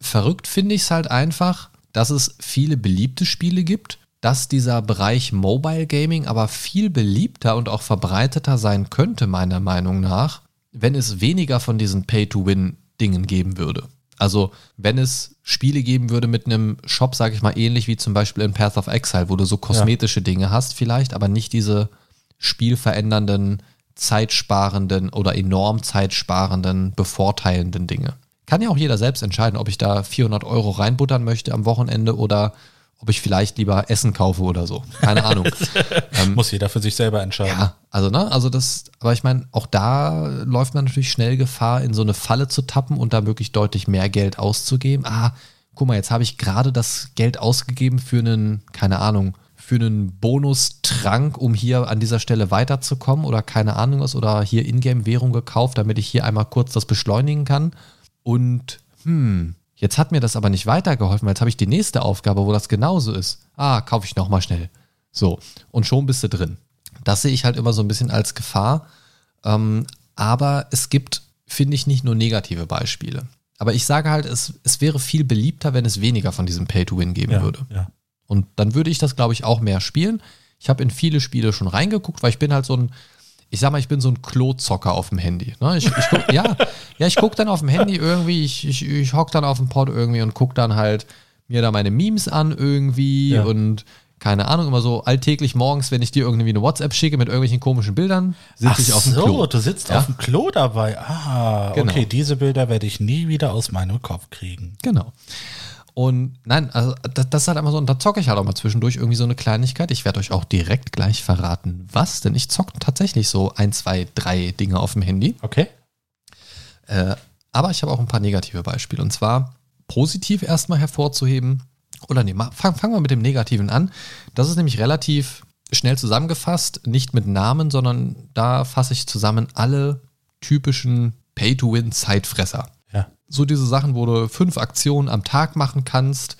Verrückt finde ich es halt einfach, dass es viele beliebte Spiele gibt, dass dieser Bereich Mobile Gaming aber viel beliebter und auch verbreiteter sein könnte, meiner Meinung nach, wenn es weniger von diesen Pay-to-Win-Dingen geben würde. Also wenn es Spiele geben würde mit einem Shop, sage ich mal, ähnlich wie zum Beispiel in Path of Exile, wo du so kosmetische Dinge hast vielleicht, aber nicht diese spielverändernden, zeitsparenden oder enorm zeitsparenden, bevorteilenden Dinge. Kann ja auch jeder selbst entscheiden, ob ich da 400 Euro reinbuttern möchte am Wochenende oder ob ich vielleicht lieber Essen kaufe oder so. Keine Ahnung. Muss jeder für sich selber entscheiden. Ja, also ne, also das, aber ich meine, auch da läuft man natürlich schnell Gefahr, in so eine Falle zu tappen und da wirklich deutlich mehr Geld auszugeben. Ah, guck mal, jetzt habe ich gerade das Geld ausgegeben für einen, keine Ahnung, für einen Bonustrank, um hier an dieser Stelle weiterzukommen oder keine Ahnung was oder hier Ingame-Währung gekauft, damit ich hier einmal kurz das beschleunigen kann. Und hm, jetzt hat mir das aber nicht weitergeholfen, weil jetzt habe ich die nächste Aufgabe, wo das genauso ist. Ah, kaufe ich nochmal schnell. So, und schon bist du drin. Das sehe ich halt immer so ein bisschen als Gefahr. Ähm, aber es gibt, finde ich, nicht nur negative Beispiele. Aber ich sage halt, es, es wäre viel beliebter, wenn es weniger von diesem Pay-to-Win geben ja, würde. ja. Und dann würde ich das, glaube ich, auch mehr spielen. Ich habe in viele Spiele schon reingeguckt, weil ich bin halt so ein, ich sag mal, ich bin so ein Klozocker auf dem Handy. Ne? Ich, ich guck, ja, ja, ich gucke dann auf dem Handy irgendwie, ich, ich, ich hock dann auf dem Pod irgendwie und gucke dann halt mir da meine Memes an irgendwie Ja. und keine Ahnung, immer so alltäglich morgens, wenn ich dir irgendwie eine WhatsApp schicke mit irgendwelchen komischen Bildern, sitze ich auf dem so, Klo. du sitzt Ja. auf dem Klo dabei. Ah, Genau. okay, diese Bilder werde ich nie wieder aus meinem Kopf kriegen. Genau. Und nein, also das, das ist halt einfach so, und da zocke ich halt auch mal zwischendurch irgendwie so eine Kleinigkeit. Ich werde euch auch direkt gleich verraten, was, denn ich zocke tatsächlich so ein, zwei, drei Dinge auf dem Handy. Okay? Äh, aber ich habe auch ein paar negative Beispiele. Und zwar positiv erstmal hervorzuheben. Oder nee, ma- fang- fangen wir mit dem Negativen an. Das ist nämlich relativ schnell zusammengefasst, nicht mit Namen, sondern da fasse ich zusammen alle typischen Pay-to-Win-Zeitfresser. So diese Sachen, wo du fünf Aktionen am Tag machen kannst,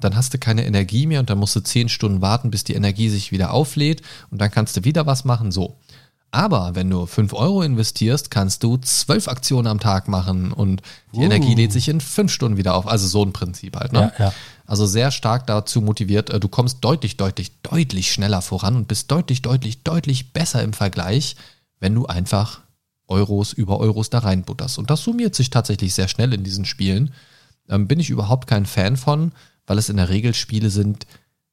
dann hast du keine Energie mehr und dann musst du zehn Stunden warten, bis die Energie sich wieder auflädt und dann kannst du wieder was machen. So. Aber wenn du 5 Euro investierst, kannst du zwölf Aktionen am Tag machen und die Uh. Energie lädt sich in fünf Stunden wieder auf. Also so ein Prinzip halt. Ne? Ja, ja. Also sehr stark dazu motiviert, äh, du kommst deutlich, deutlich, deutlich schneller voran und bist deutlich, deutlich, deutlich besser im Vergleich, wenn du einfach Euros über Euros da reinbutterst. Und das summiert sich tatsächlich sehr schnell in diesen Spielen. Ähm, bin ich überhaupt kein Fan von, weil es in der Regel Spiele sind,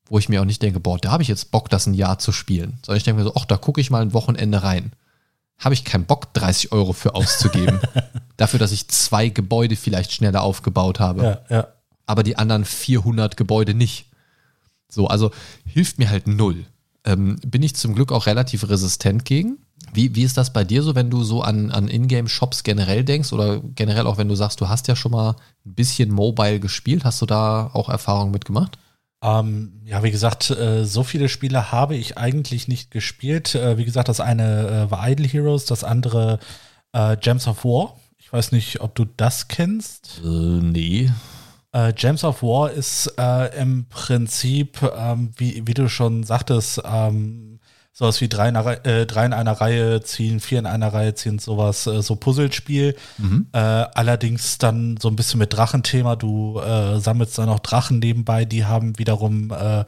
wo ich mir auch nicht denke, boah, da habe ich jetzt Bock, das ein Jahr zu spielen. Sondern ich denke mir so, ach, da gucke ich mal ein Wochenende rein. Habe ich keinen Bock, 30 Euro für auszugeben. Dafür, dass ich zwei Gebäude vielleicht schneller aufgebaut habe Ja, ja. aber die anderen 400 Gebäude nicht. So, also hilft mir halt null. Ähm, bin ich zum Glück auch relativ resistent gegen. Wie, wie ist das bei dir so, wenn du so an, an Ingame-Shops generell denkst oder generell auch wenn du sagst, du hast ja schon mal ein bisschen Mobile gespielt, hast du da auch Erfahrungen mitgemacht? Ähm, ja, wie gesagt, äh, so viele Spiele habe ich eigentlich nicht gespielt. Äh, wie gesagt, das eine äh, war Idle Heroes, das andere äh, Gems of War. Ich weiß nicht, ob du das kennst. Äh, nee. Äh, Gems of War ist äh, im Prinzip, ähm, wie, wie du schon sagtest, ähm, sowas wie drei in, einer, äh, drei in einer Reihe ziehen, vier in einer Reihe ziehen, sowas, äh, so Puzzlespiel. Äh, allerdings dann so ein bisschen mit Drachenthema. Du äh, sammelst dann noch Drachen nebenbei, die haben wiederum äh,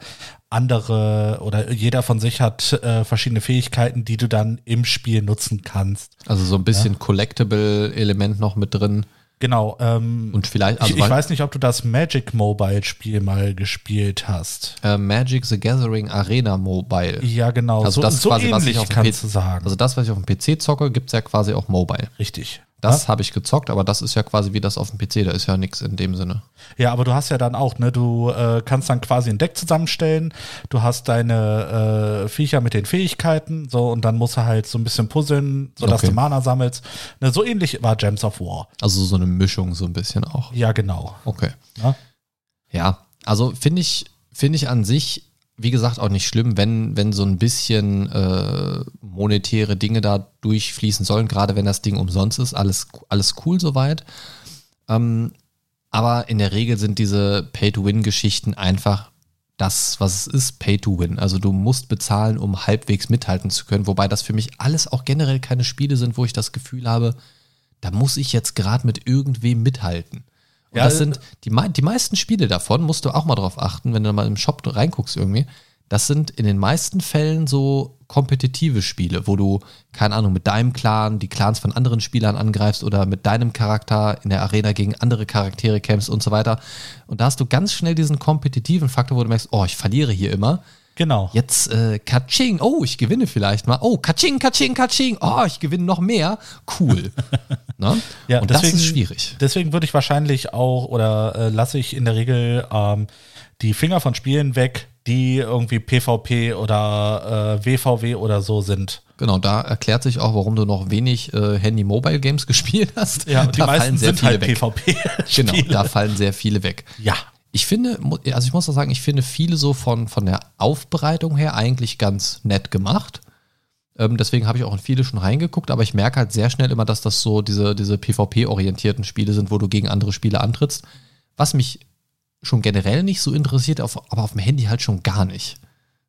andere oder jeder von sich hat äh, verschiedene Fähigkeiten, die du dann im Spiel nutzen kannst. Also so ein bisschen Collectible-Element noch mit drin. Genau. Ähm, Und vielleicht, also ich, ich weiß nicht, ob du das Magic Mobile Spiel mal gespielt hast. äh, Magic the Gathering Arena Mobile. Ja, genau. Also so das ist so quasi, was ich ähnlich auf dem kannst PC sagen. Also das, was ich auf dem PC zocke, gibt es ja quasi auch Mobile. Richtig. Das habe ich gezockt, aber das ist ja quasi wie das auf dem PC, da ist ja nichts in dem Sinne. Ja, aber du hast ja dann auch, ne, du äh, kannst dann quasi ein Deck zusammenstellen, du hast deine äh, Viecher mit den Fähigkeiten, so, und dann musst du halt so ein bisschen puzzeln, sodass Okay. du Mana sammelst. Ne, so ähnlich war Gems of War. Also so eine Mischung so ein bisschen auch. Ja, genau. Okay. Ja? Ja, also finde ich, finde ich an sich, wie gesagt, auch nicht schlimm, wenn, wenn so ein bisschen äh, monetäre Dinge da durchfließen sollen, gerade wenn das Ding umsonst ist, alles, alles cool soweit. Ähm, aber in der Regel sind diese Pay-to-Win-Geschichten einfach das, was es ist, Pay-to-Win. Also du musst bezahlen, um halbwegs mithalten zu können, wobei das für mich alles auch generell keine Spiele sind, wo ich das Gefühl habe, da muss ich jetzt gerade mit irgendwem mithalten. Und Ja, das sind die, die meisten Spiele davon, musst du auch mal drauf achten, wenn du mal im Shop reinguckst irgendwie. Das sind in den meisten Fällen so kompetitive Spiele, wo du, keine Ahnung, mit deinem Clan die Clans von anderen Spielern angreifst oder mit deinem Charakter in der Arena gegen andere Charaktere kämpfst und so weiter. Und da hast du ganz schnell diesen kompetitiven Faktor, wo du merkst, oh, ich verliere hier immer. Genau. Jetzt äh, Kaching, oh, ich gewinne vielleicht mal. Oh, Kaching, Kaching, Kaching, oh, ich gewinne noch mehr. Cool. ne? Ja, und das ist schwierig. Deswegen würde ich wahrscheinlich auch oder äh, lasse ich in der Regel ähm, die Finger von Spielen weg, die irgendwie PvP oder äh, WVW oder so sind. Genau, da erklärt sich auch, warum du noch wenig äh, Handy-Mobile-Games gespielt hast. Ja, die da meisten sind halt weg. PvP. Genau, da fallen sehr viele weg. Ja. Ich finde, also ich muss auch sagen, ich finde viele so von, von der Aufbereitung her eigentlich ganz nett gemacht. Ähm, deswegen habe ich auch in viele schon reingeguckt, aber ich merke halt sehr schnell immer, dass das so diese, diese PvP-orientierten Spiele sind, wo du gegen andere Spiele antrittst. Was mich schon generell nicht so interessiert, auf, aber auf dem Handy halt schon gar nicht.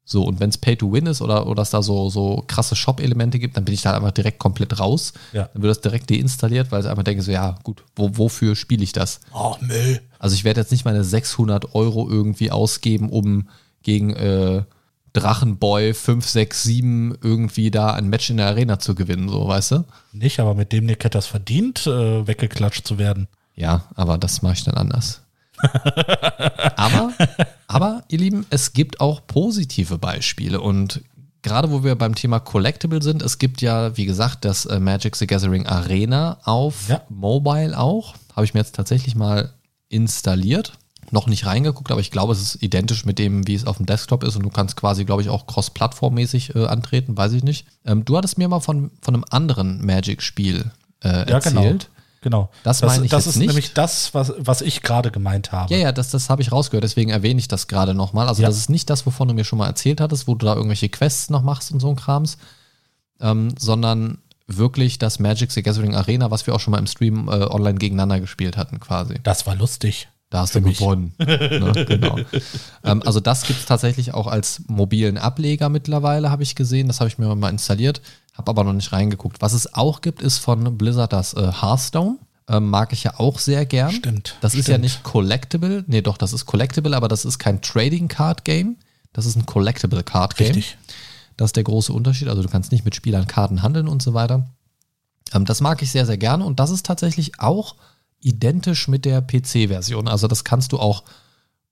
So, und wenn es Pay to Win ist oder, oder es da so, so krasse Shop-Elemente gibt, dann bin ich da einfach direkt komplett raus. Ja. Dann wird das direkt deinstalliert, weil ich einfach denke, so, ja, gut, wo, wofür spiele ich das? Oh, Müll. Also ich werde jetzt nicht meine 600 Euro irgendwie ausgeben, um gegen äh, Drachenboy 5, 6, 7 irgendwie da ein Match in der Arena zu gewinnen, so, weißt du? Nicht, aber mit dem Nick hätte das verdient, äh, weggeklatscht zu werden. Ja, aber das mache ich dann anders. aber, aber, ihr Lieben, es gibt auch positive Beispiele und gerade wo wir beim Thema Collectible sind, es gibt ja, wie gesagt, das äh, Magic the Gathering Arena auf Ja. Mobile auch. Habe ich mir jetzt tatsächlich mal installiert. Noch nicht reingeguckt, aber ich glaube, es ist identisch mit dem, wie es auf dem Desktop ist und du kannst quasi, glaube ich, auch cross-plattformmäßig äh, antreten, weiß ich nicht. Ähm, du hattest mir mal von, von einem anderen Magic-Spiel äh, Ja, erzählt. genau. Genau. Das meine ich das jetzt ist nicht. nämlich das, was, was ich gerade gemeint habe. Ja, ja, das, das habe ich rausgehört, deswegen erwähne ich das gerade nochmal. Also Ja. das ist nicht das, wovon du mir schon mal erzählt hattest, wo du da irgendwelche Quests noch machst und so ein Krams, ähm, sondern wirklich das Magic the Gathering Arena, was wir auch schon mal im Stream äh, online gegeneinander gespielt hatten quasi. Das war lustig. Da hast Für du mich. gewonnen. ne? genau. ähm, also das gibt es tatsächlich auch als mobilen Ableger mittlerweile, habe ich gesehen. Das habe ich mir mal installiert, habe aber noch nicht reingeguckt. Was es auch gibt, ist von Blizzard das äh, Hearthstone. Ähm, mag ich ja auch sehr gern. Stimmt, Das ist ja stimmt. nicht Collectible. Nee, doch, das ist Collectible, aber das ist kein Trading Card Game. Das ist ein Collectible Card Game. Richtig. Das ist der große Unterschied. Also du kannst nicht mit Spielern Karten handeln und so weiter. Ähm, das mag ich sehr, sehr gerne und das ist tatsächlich auch identisch mit der PC-Version. Also das kannst du auch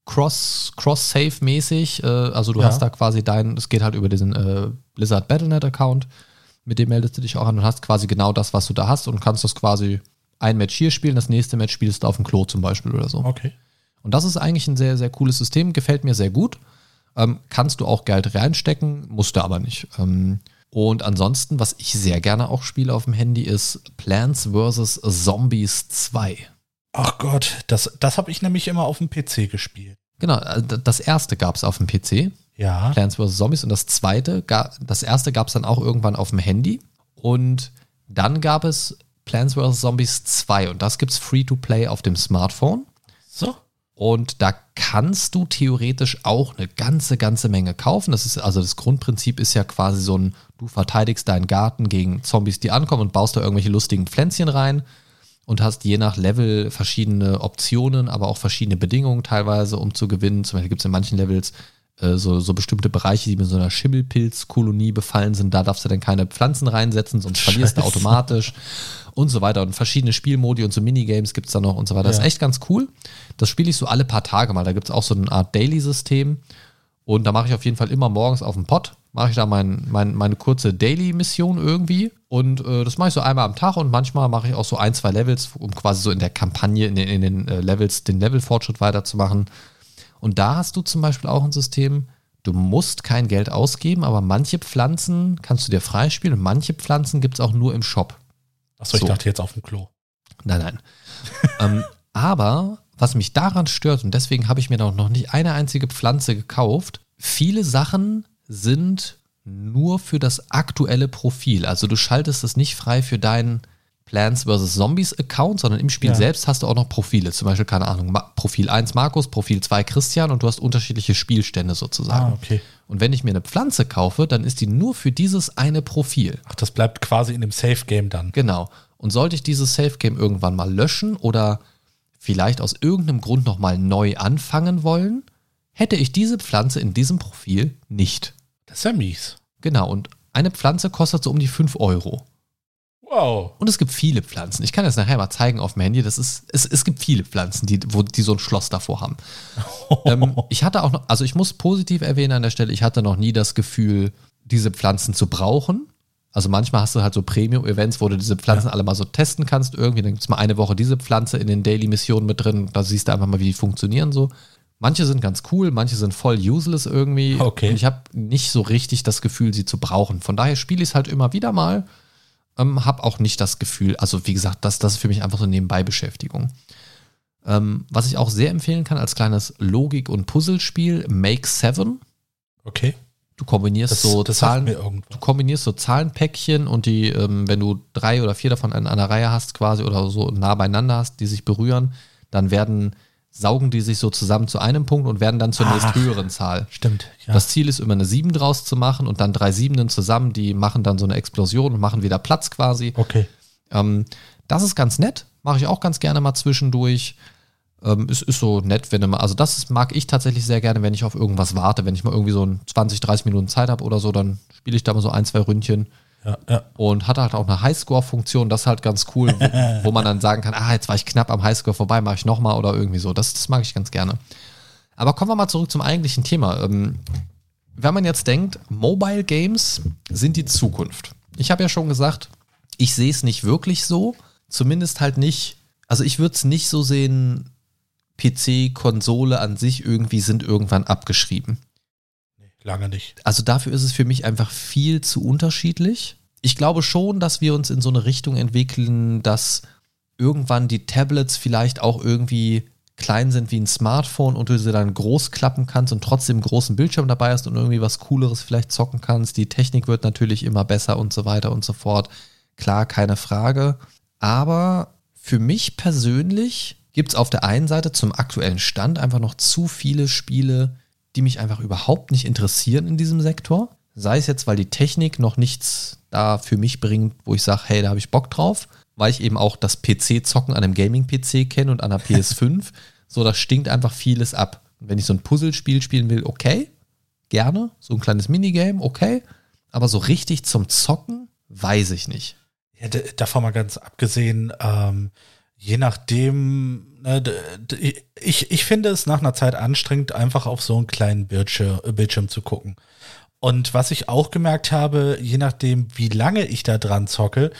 cross, cross-save-mäßig, äh, also du Ja. hast da quasi dein, es geht halt über diesen äh, Blizzard Battle.net-Account, mit dem meldest du dich auch an und hast quasi genau das, was du da hast und kannst das quasi ein Match hier spielen, das nächste Match spielst du auf dem Klo zum Beispiel oder so. Okay. Und das ist eigentlich ein sehr, sehr cooles System, gefällt mir sehr gut. Ähm, kannst du auch Geld reinstecken, musst du aber nicht. Ähm, und ansonsten, was ich sehr gerne auch spiele auf dem Handy, ist Plants vs. Zombies 2. Ach Gott, das, das habe ich nämlich immer auf dem PC gespielt. Genau, äh, das erste gab es auf dem PC, Ja. Plants vs. Zombies, und das zweite, das erste gab es dann auch irgendwann auf dem Handy. Und dann gab es Plants vs. Zombies 2 und das gibt es free to play auf dem Smartphone. So. Und da kannst du theoretisch auch eine ganze, ganze Menge kaufen. Das ist also das Grundprinzip ist ja quasi so ein, du verteidigst deinen Garten gegen Zombies, die ankommen und baust da irgendwelche lustigen Pflänzchen rein und hast je nach Level verschiedene Optionen, aber auch verschiedene Bedingungen teilweise, um zu gewinnen. Zum Beispiel gibt es in manchen Levels äh, so, so bestimmte Bereiche, die mit so einer Schimmelpilzkolonie befallen sind, da darfst du dann keine Pflanzen reinsetzen, sonst verlierst du Scheiße. automatisch und so weiter. Und verschiedene Spielmodi und so Minigames gibt's da noch und so weiter. Das ist Ja. echt ganz cool. Das spiele ich so alle paar Tage mal. Da gibt's auch so eine Art Daily-System. Und da mache ich auf jeden Fall immer morgens auf dem Pott, mache ich da mein, mein, meine kurze Daily-Mission irgendwie. Und äh, das mache ich so einmal am Tag und manchmal mache ich auch so ein, zwei Levels, um quasi so in der Kampagne, in den, in den äh, Levels, den Levelfortschritt weiterzumachen. Und da hast du zum Beispiel auch ein System, du musst kein Geld ausgeben, aber manche Pflanzen kannst du dir freispielen und manche Pflanzen gibt es auch nur im Shop. Achso, ich So. dachte jetzt auf dem Klo. Nein, nein. ähm, aber was mich daran stört, und deswegen habe ich mir noch noch nicht eine einzige Pflanze gekauft, viele Sachen sind nur für das aktuelle Profil. Also du schaltest es nicht frei für deinen Plants vs. Zombies Account, sondern im Spiel Ja. selbst hast du auch noch Profile. Zum Beispiel, keine Ahnung, Ma Profil 1 Markus, Profil 2 Christian und du hast unterschiedliche Spielstände sozusagen. Ah, okay. Und wenn ich mir eine Pflanze kaufe, dann ist die nur für dieses eine Profil. Ach, das bleibt quasi in dem Safe-Game dann. Genau. Und sollte ich dieses Safe Game irgendwann mal löschen oder vielleicht aus irgendeinem Grund nochmal neu anfangen wollen, hätte ich diese Pflanze in diesem Profil nicht. Das ist ja mies. Genau. Und eine Pflanze kostet so um die 5 Euro. Wow. Und es gibt viele Pflanzen. Ich kann das nachher mal zeigen auf dem Handy. Das ist, es, es gibt viele Pflanzen, die, wo, die so ein Schloss davor haben. ähm, ich hatte auch noch, also ich muss positiv erwähnen an der Stelle, ich hatte noch nie das Gefühl, diese Pflanzen zu brauchen. Also manchmal hast du halt so Premium-Events, wo du diese Pflanzen alle mal so testen kannst. Irgendwie, dann gibt es mal eine Woche diese Pflanze in den Daily-Missionen mit drin. Da siehst du einfach mal, wie die funktionieren so. Manche sind ganz cool, manche sind voll useless irgendwie. Okay. Und ich habe nicht so richtig das Gefühl, sie zu brauchen. Von daher spiele ich es halt immer wieder mal. Ähm, habe auch nicht das Gefühl, also wie gesagt, das, das ist für mich einfach so Nebenbei-Beschäftigung. Ähm, was ich auch sehr empfehlen kann als kleines Logik- und Puzzlespiel, Make Seven. Okay. Du kombinierst Das, so das Zahlen, du kombinierst so Zahlenpäckchen und die, ähm, wenn du drei oder vier davon in einer Reihe hast, quasi oder so nah beieinander hast, die sich berühren, dann werden, saugen die sich so zusammen zu einem Punkt und werden dann zur Ach. nächsthöheren Zahl. Stimmt. Ja. Das Ziel ist immer eine 7 draus zu machen und dann drei Siebenen zusammen, die machen dann so eine Explosion und machen wieder Platz quasi. okay. Ähm, das ist ganz nett, mache ich auch ganz gerne mal zwischendurch. Ähm, es ist so nett, wenn mal, also das mag ich tatsächlich sehr gerne, wenn ich auf irgendwas warte. Wenn ich mal irgendwie so ein 20, 30 Minuten Zeit habe oder so, dann spiele ich da mal so ein, zwei Ründchen Und hat halt auch eine Highscore-Funktion, das ist halt ganz cool, wo, wo man dann sagen kann, ah, jetzt war ich knapp am Highscore vorbei, mache ich nochmal oder irgendwie so. Das, das mag ich ganz gerne. Aber kommen wir mal zurück zum eigentlichen Thema. Ähm, wenn man jetzt denkt, Mobile Games sind die Zukunft. Ich habe ja schon gesagt, ich sehe es nicht wirklich so. Zumindest halt nicht, also ich würde es nicht so sehen, PC, Konsole an sich irgendwie sind irgendwann abgeschrieben. Lange nicht. Also dafür ist es für mich einfach viel zu unterschiedlich. Ich glaube schon, dass wir uns in so eine Richtung entwickeln, dass irgendwann die Tablets vielleicht auch irgendwie klein sind wie ein Smartphone und du sie dann groß klappen kannst und trotzdem einen großen Bildschirm dabei hast und irgendwie was Cooleres vielleicht zocken kannst. Die Technik wird natürlich immer besser und so weiter und so fort. Klar, keine Frage. Aber für mich persönlich gibt es auf der einen Seite zum aktuellen Stand einfach noch zu viele Spiele, die mich einfach überhaupt nicht interessieren in diesem Sektor. Sei es jetzt, weil die Technik noch nichts da für mich bringt, wo ich sage, hey, da habe ich Bock drauf, weil ich eben auch das PC-Zocken an einem Gaming-PC kenne und an einer PS5. so, da stinkt einfach vieles ab. Und wenn ich so ein Puzzlespiel spielen will, okay, gerne. So ein kleines Minigame, okay. Aber so richtig zum Zocken, weiß ich nicht. Ja, davon mal ganz abgesehen, ähm, je nachdem, ich, ich finde es nach einer Zeit anstrengend, einfach auf so einen kleinen Bildschirm, Bildschirm zu gucken. Und was ich auch gemerkt habe, je nachdem, wie lange ich da dran zocke,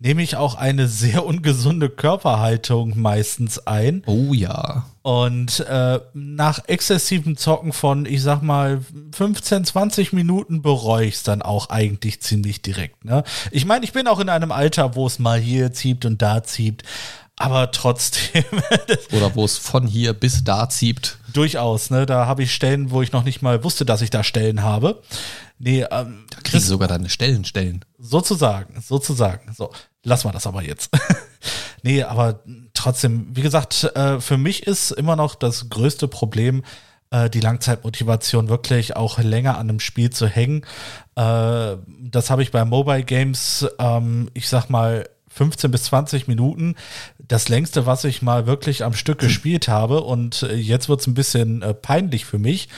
nehme ich auch eine sehr ungesunde Körperhaltung meistens ein. Oh ja. Und äh, nach exzessivem Zocken von, ich sag mal, 15, 20 Minuten bereue ich es dann auch eigentlich ziemlich direkt. Ne? Ich meine, ich bin auch in einem Alter, wo es mal hier zieht und da zieht, aber trotzdem Oder wo es von hier bis da zieht. durchaus. Ne? Da habe ich Stellen, wo ich noch nicht mal wusste, dass ich da Stellen habe. Nee, ähm, Da kriegst du sogar deine Stellen stellen. Sozusagen, sozusagen. So, lass mal das aber jetzt. nee, aber trotzdem, wie gesagt, äh, für mich ist immer noch das größte Problem, äh, die Langzeitmotivation wirklich auch länger an einem Spiel zu hängen. Äh, das habe ich bei Mobile Games, ähm, ich sag mal, 15 bis 20 Minuten. Das längste, was ich mal wirklich am Stück gespielt habe. Und äh, jetzt wird's ein bisschen äh, peinlich für mich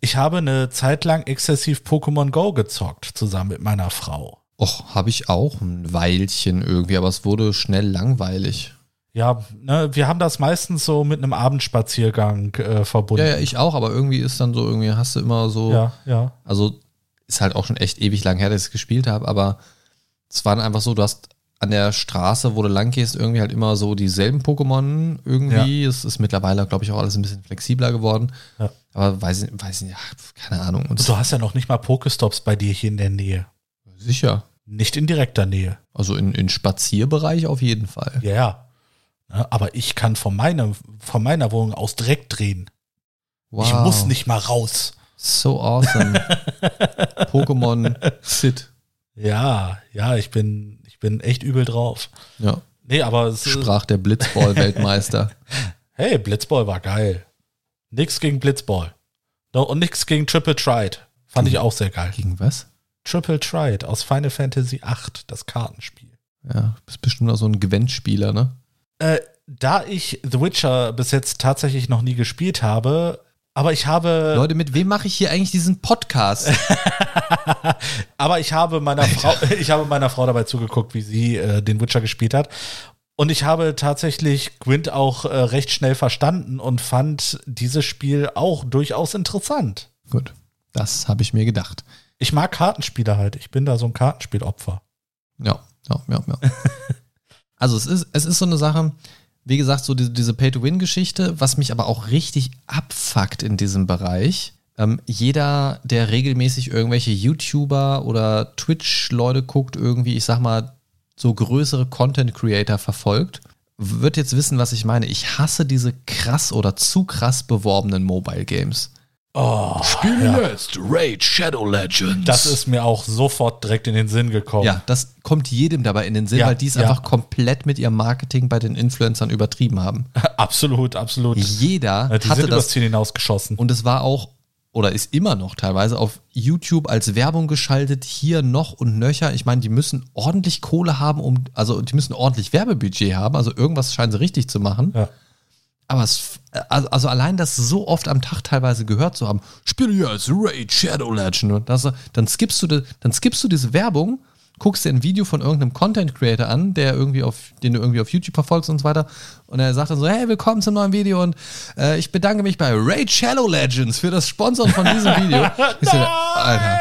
Ich habe eine Zeit lang exzessiv Pokémon Go gezockt, zusammen mit meiner Frau. Och, habe ich auch ein Weilchen irgendwie, aber es wurde schnell langweilig. Ja, ne, wir haben das meistens so mit einem Abendspaziergang äh, verbunden. Ja, ja, ich auch, aber irgendwie ist dann so, irgendwie hast du immer so, ja, ja. also ist halt auch schon echt ewig lang her, dass ich es gespielt habe, aber es war dann einfach so, du hast an der Straße, wo du lang gehst, irgendwie halt immer so dieselben Pokémon irgendwie. Es ist mittlerweile, glaube ich, auch alles ein bisschen flexibler geworden. Ja. Aber weiß ich, weiß ich nicht, keine Ahnung. Und Du hast ja noch nicht mal Pokestops bei dir hier in der Nähe. sicher. Nicht in direkter Nähe. Also in, in Spazierbereich auf jeden Fall. Ja, ja. Ja, Aber ich kann von, meinem, von meiner Wohnung aus direkt drehen. Wow. Ich muss nicht mal raus. So awesome. Pokémon Sit. Ja, ja, ich bin, bin echt übel drauf. Ja, Nee, aber es sprach der Blitzball-Weltmeister. hey, Blitzball war geil. Nix gegen Blitzball. No, und nix gegen Triple Tried. Fand ich auch sehr geil. Gegen was? Triple Tried aus Final Fantasy VIII, das Kartenspiel. Ja, du bist bestimmt auch so ein Gewendspieler, ne? Äh, da ich The Witcher bis jetzt tatsächlich noch nie gespielt habe, aber ich habe, Leute, mit wem mache ich hier eigentlich diesen Podcast? aber ich habe meiner Frau, ich habe meiner Frau dabei zugeguckt, wie sie äh, den Witcher gespielt hat. Und ich habe tatsächlich Gwent auch äh, recht schnell verstanden und fand dieses Spiel auch durchaus interessant. Gut, das habe ich mir gedacht. Ich mag Kartenspiele halt. Ich bin da so ein Kartenspielopfer. Ja, ja, ja, ja. also es ist, es ist so eine Sache, wie gesagt, so diese, diese Pay-to-Win-Geschichte, was mich aber auch richtig abfuckt in diesem Bereich. Ähm, jeder, der regelmäßig irgendwelche YouTuber oder Twitch-Leute guckt, irgendwie, ich sag mal, so größere Content-Creator verfolgt, wird jetzt wissen, was ich meine. Ich hasse diese krass oder zu krass beworbenen Mobile-Games. Oh, jetzt Raid Shadow Legends. das ist mir auch sofort direkt in den Sinn gekommen. Ja, das kommt jedem dabei in den Sinn, Ja, weil die es ja. einfach komplett mit ihrem Marketing bei den Influencern übertrieben haben. absolut, absolut. Jeder Ja, die hatte sind das Ziel hinausgeschossen. und es war auch oder ist immer noch teilweise auf YouTube als Werbung geschaltet, hier noch und nöcher. Ich meine, die müssen ordentlich Kohle haben, um, also die müssen ordentlich Werbebudget haben, also irgendwas scheinen sie richtig zu machen. Ja. Aber es, also, also allein das so oft am Tag teilweise gehört zu haben, spiele jetzt Raid Shadow Legend und das, dann skippst du, dann skippst du diese Werbung, guckst dir ein Video von irgendeinem Content Creator an, der irgendwie auf, den du irgendwie auf YouTube verfolgst und so weiter, und er sagt dann so, hey, willkommen zum neuen Video und äh, ich bedanke mich bei Raid Shadow Legends für das Sponsoren von diesem Video. Alter.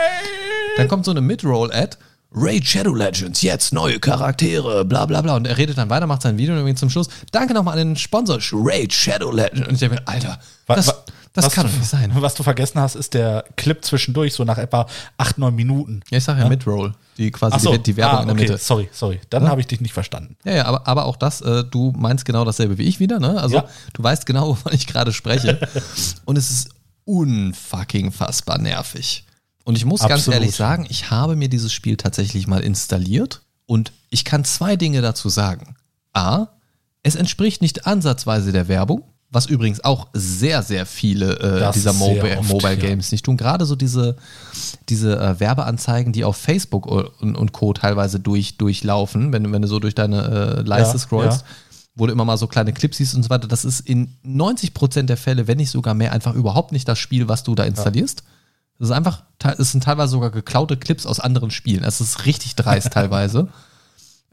Dann kommt so eine Mid-Roll-Ad. Raid Shadow Legends, jetzt neue Charaktere, bla bla bla. Und er redet dann weiter, macht sein Video und irgendwie zum Schluss. Danke nochmal an den Sponsor, Raid Shadow Legends. Und ich denke mir, Alter, Wa- das, das was kann doch nicht sein. Was du vergessen hast, ist der Clip zwischendurch, so nach etwa acht, neun Minuten. Ja, ich sag ja, Mid-Roll, die quasi so, die, die Werbung ah, in der okay, Mitte. sorry, sorry. Dann habe ich dich nicht verstanden. Ja, ja, aber, aber auch das, äh, du meinst genau dasselbe wie ich wieder, ne? Also Ja. du weißt genau, wovon ich gerade spreche. und es ist unfucking fassbar nervig. Und ich muss ganz Absolut. ehrlich sagen, ich habe mir dieses Spiel tatsächlich mal installiert und ich kann zwei Dinge dazu sagen. A, es entspricht nicht ansatzweise der Werbung, was übrigens auch sehr, sehr viele äh, dieser Mobile, oft, Mobile ja. Games nicht tun. Gerade so diese, diese äh, Werbeanzeigen, die auf Facebook und, und Co. teilweise durch, durchlaufen, wenn, du- wenn du so durch deine äh, Leiste Ja, scrollst, ja. wo du immer mal so kleine Clips siehst und so weiter. Das ist in 90% der Fälle, wenn nicht sogar mehr, einfach überhaupt nicht das Spiel, was du da installierst. Das ist einfach, es sind teilweise sogar geklaute Clips aus anderen Spielen. Es ist richtig dreist teilweise.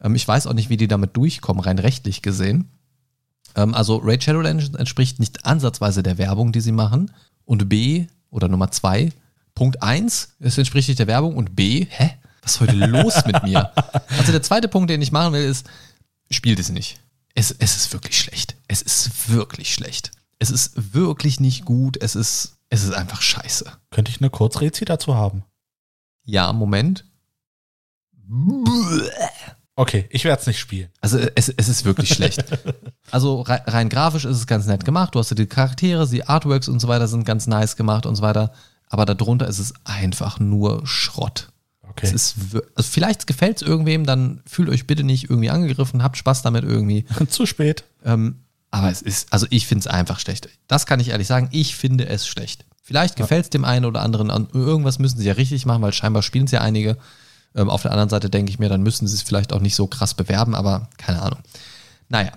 Ähm, ich weiß auch nicht, wie die damit durchkommen, rein rechtlich gesehen. Ähm, also Raid Shadow Legends entspricht nicht ansatzweise der Werbung, die sie machen. Und B, oder Nummer zwei, Punkt eins, es entspricht nicht der Werbung. Und B, hä? Was ist heute los mit mir? Also der zweite Punkt, den ich machen will, ist, spielt es nicht. Es, es ist wirklich schlecht. Es ist wirklich schlecht. Es ist wirklich nicht gut. Es ist, es ist einfach scheiße. Könnte ich eine Kurzrezi dazu haben? Ja, Moment. Okay, ich werde es nicht spielen. Also es, es ist wirklich schlecht. Also rein, rein grafisch ist es ganz nett gemacht. Du hast ja die Charaktere, die Artworks und so weiter sind ganz nice gemacht und so weiter. Aber darunter ist es einfach nur Schrott. Okay. Es ist, also vielleicht gefällt es irgendwem, dann fühlt euch bitte nicht irgendwie angegriffen, habt Spaß damit irgendwie. Zu spät. Ähm, aber es ist, also ich finde es einfach schlecht. Das kann ich ehrlich sagen, ich finde es schlecht. Vielleicht gefällt es dem einen oder anderen, an irgendwas müssen sie ja richtig machen, weil scheinbar spielen es ja einige. Ähm, auf der anderen Seite denke ich mir, dann müssen sie es vielleicht auch nicht so krass bewerben, aber keine Ahnung. Naja.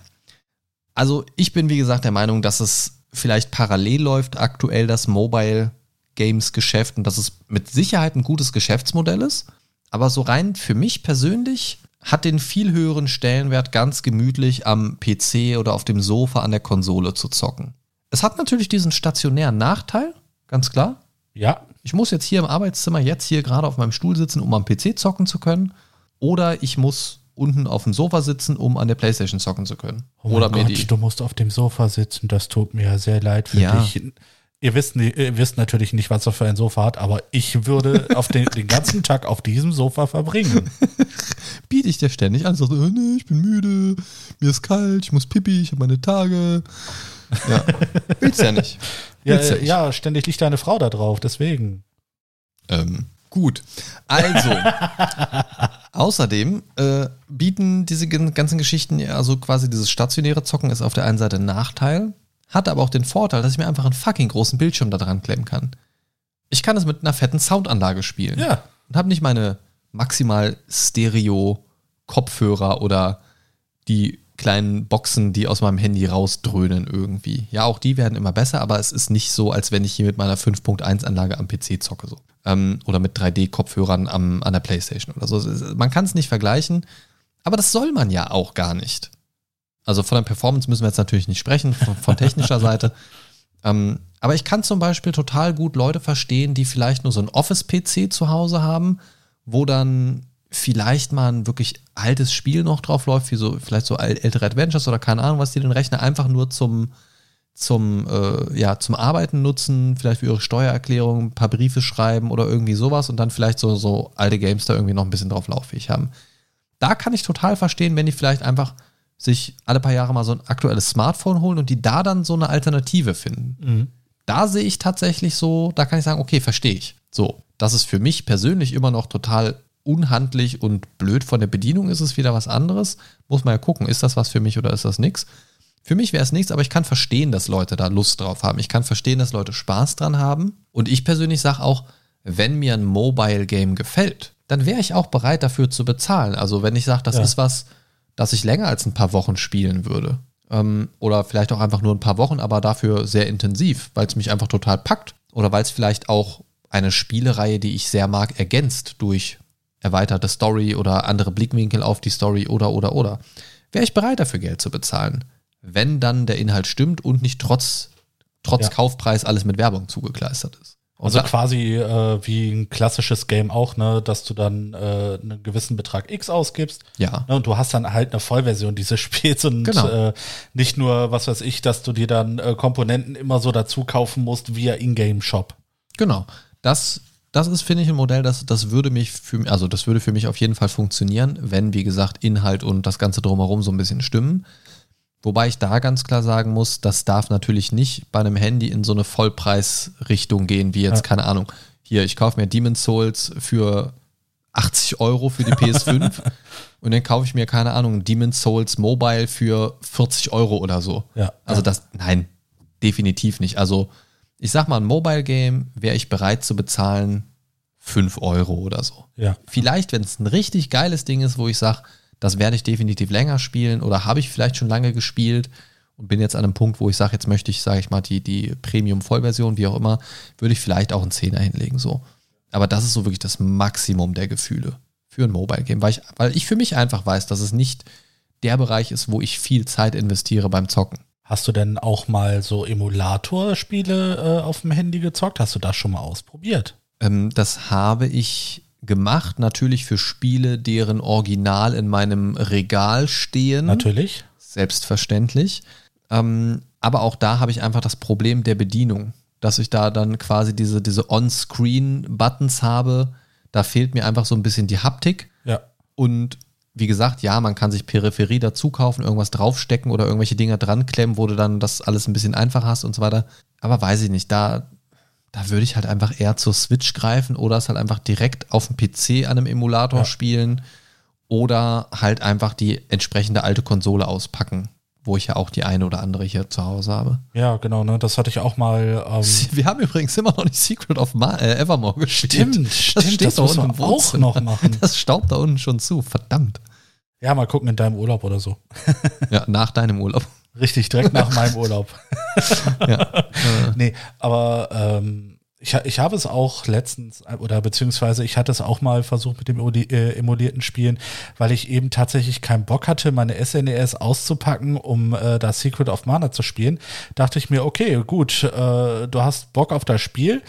Also ich bin wie gesagt der Meinung, dass es vielleicht parallel läuft aktuell das Mobile Games-Geschäft und dass es mit Sicherheit ein gutes Geschäftsmodell ist. Aber so rein für mich persönlich hat den viel höheren Stellenwert, ganz gemütlich am PC oder auf dem Sofa an der Konsole zu zocken. Es hat natürlich diesen stationären Nachteil, ganz klar. Ja, Ich muss jetzt hier im Arbeitszimmer jetzt hier gerade auf meinem Stuhl sitzen, um am PC zocken zu können. Oder ich muss unten auf dem Sofa sitzen, um an der Playstation zocken zu können. Oh mein oder Gott, die. du musst auf dem Sofa sitzen, das tut mir ja sehr leid für Ja. dich. Ihr wisst, ihr wisst natürlich nicht, was er für ein Sofa hat, aber ich würde auf den, den ganzen Tag auf diesem Sofa verbringen. biete ich dir ständig an, sagst, oh, nee, ich bin müde, mir ist kalt, ich muss pipi, ich habe meine Tage. Ja, willst ja nicht. Ja, Willst nicht. ja, ständig liegt deine Frau da drauf, deswegen. Ähm, gut. Also, außerdem äh, bieten diese ganzen Geschichten, ja, also quasi dieses stationäre Zocken ist auf der einen Seite ein Nachteil, hat aber auch den Vorteil, dass ich mir einfach einen fucking großen Bildschirm da dran klemmen kann. Ich kann es mit einer fetten Soundanlage spielen. Ja. und habe nicht meine maximal Stereo Kopfhörer oder die kleinen Boxen, die aus meinem Handy rausdröhnen irgendwie. Ja, auch die werden immer besser, aber es ist nicht so, als wenn ich hier mit meiner 5.1 Anlage am PC zocke so. Ähm, oder mit 3D Kopfhörern am, an der Playstation oder so. Man kann es nicht vergleichen, aber das soll man ja auch gar nicht. Also von der Performance müssen wir jetzt natürlich nicht sprechen, von, von technischer Seite. Ähm, aber ich kann zum Beispiel total gut Leute verstehen, die vielleicht nur so ein Office-PC zu Hause haben, wo dann vielleicht mal ein wirklich altes Spiel noch drauf läuft, wie so vielleicht so äl- ältere Adventures oder keine Ahnung, was die den Rechner einfach nur zum zum äh, ja zum Arbeiten nutzen, vielleicht für ihre Steuererklärung, ein paar Briefe schreiben oder irgendwie sowas und dann vielleicht so so alte Games da irgendwie noch ein bisschen drauf lauffähig haben. Da kann ich total verstehen, wenn die vielleicht einfach sich alle paar Jahre mal so ein aktuelles Smartphone holen und die da dann so eine Alternative finden da sehe ich tatsächlich so, da kann ich sagen, okay, verstehe ich. So, das ist für mich persönlich immer noch total unhandlich und blöd von der Bedienung ist es wieder was anderes. Muss man ja gucken, ist das was für mich oder ist das nichts? Für mich wäre es nichts, aber ich kann verstehen, dass Leute da Lust drauf haben. Ich kann verstehen, dass Leute Spaß dran haben. Und ich persönlich sage auch, wenn mir ein Mobile Game gefällt, dann wäre ich auch bereit dafür zu bezahlen. Also wenn ich sage, das Ja. ist was, das ich länger als ein paar Wochen spielen würde. Ähm, oder vielleicht auch einfach nur ein paar Wochen, aber dafür sehr intensiv, weil es mich einfach total packt. Oder weil es vielleicht auch eine Spielereihe, die ich sehr mag, ergänzt durch erweiterte Story oder andere Blickwinkel auf die Story oder oder oder. Wäre ich bereit dafür Geld zu bezahlen, wenn dann der Inhalt stimmt und nicht trotz, trotz Ja. Kaufpreis alles mit Werbung zugekleistert ist. Und Also quasi äh, wie ein klassisches Game auch, ne, dass du dann äh, einen gewissen Betrag X ausgibst. ja, Ne, und du hast dann halt eine Vollversion dieses Spiels und Genau. äh, nicht nur, was weiß ich, dass du dir dann äh, Komponenten immer so dazu kaufen musst via Ingame-Shop. Genau. Das, das ist, finde ich, ein Modell, das, das würde mich für, also das würde für mich auf jeden Fall funktionieren, wenn, wie gesagt, Inhalt und das Ganze drumherum so ein bisschen stimmen. Wobei ich da ganz klar sagen muss, das darf natürlich nicht bei einem Handy in so eine Vollpreisrichtung gehen, wie jetzt, Ja. keine Ahnung. Hier, ich kaufe mir Demon's Souls für 80 Euro für die PS5 und dann kaufe ich mir, keine Ahnung, Demon's Souls Mobile für 40 Euro oder so. Ja. Also das, nein, definitiv nicht. Also ich sag mal, ein Mobile Game wäre ich bereit zu bezahlen 5 Euro oder so. Ja. Vielleicht, wenn es ein richtig geiles Ding ist, wo ich sage, das werde ich definitiv länger spielen oder habe ich vielleicht schon lange gespielt und bin jetzt an einem Punkt, wo ich sage, jetzt möchte ich, sage ich mal, die, die Premium-Vollversion, wie auch immer, würde ich vielleicht auch einen Zehner hinlegen. So. Aber das ist so wirklich das Maximum der Gefühle für ein Mobile-Game, weil ich, weil ich für mich einfach weiß, dass es nicht der Bereich ist, wo ich viel Zeit investiere beim Zocken. Hast du denn auch mal so Emulator-Spiele äh, auf dem Handy gezockt? Hast du das schon mal ausprobiert? Ähm, das habe ich gemacht, natürlich für Spiele, deren Original in meinem Regal stehen. Natürlich. Selbstverständlich. Ähm, aber auch da habe ich einfach das Problem der Bedienung, dass ich da dann quasi diese, diese On-Screen-Buttons habe. Da fehlt mir einfach so ein bisschen die Haptik. Ja. Und wie gesagt, ja, man kann sich Peripherie dazu kaufen, irgendwas draufstecken oder irgendwelche Dinger dran klemmen, wo du dann das alles ein bisschen einfacher hast und so weiter. Aber weiß ich nicht, da, da würde ich halt einfach eher zur Switch greifen oder es halt einfach direkt auf dem PC an einem Emulator Ja. spielen oder halt einfach die entsprechende alte Konsole auspacken, wo ich ja auch die eine oder andere hier zu Hause habe. Ja, genau, ne? Das hatte ich auch mal. Ähm, Wir haben übrigens immer noch nicht Secret of Ma äh, Evermore gespielt. Stimmt, stimmt, das da unten wir auch noch machen. Das staubt da unten schon zu, verdammt. ja, mal gucken in deinem Urlaub oder so. Ja, nach deinem Urlaub. Richtig, direkt nach meinem Urlaub. Ja. Nee, aber ähm, ich, ich habe es auch letztens, oder beziehungsweise ich hatte es auch mal versucht mit dem äh, emulierten Spielen, weil ich eben tatsächlich keinen Bock hatte, meine SNES e auszupacken, um äh, das Secret of Mana zu spielen. Dachte ich mir, okay, gut, äh, du hast Bock auf das Spiel.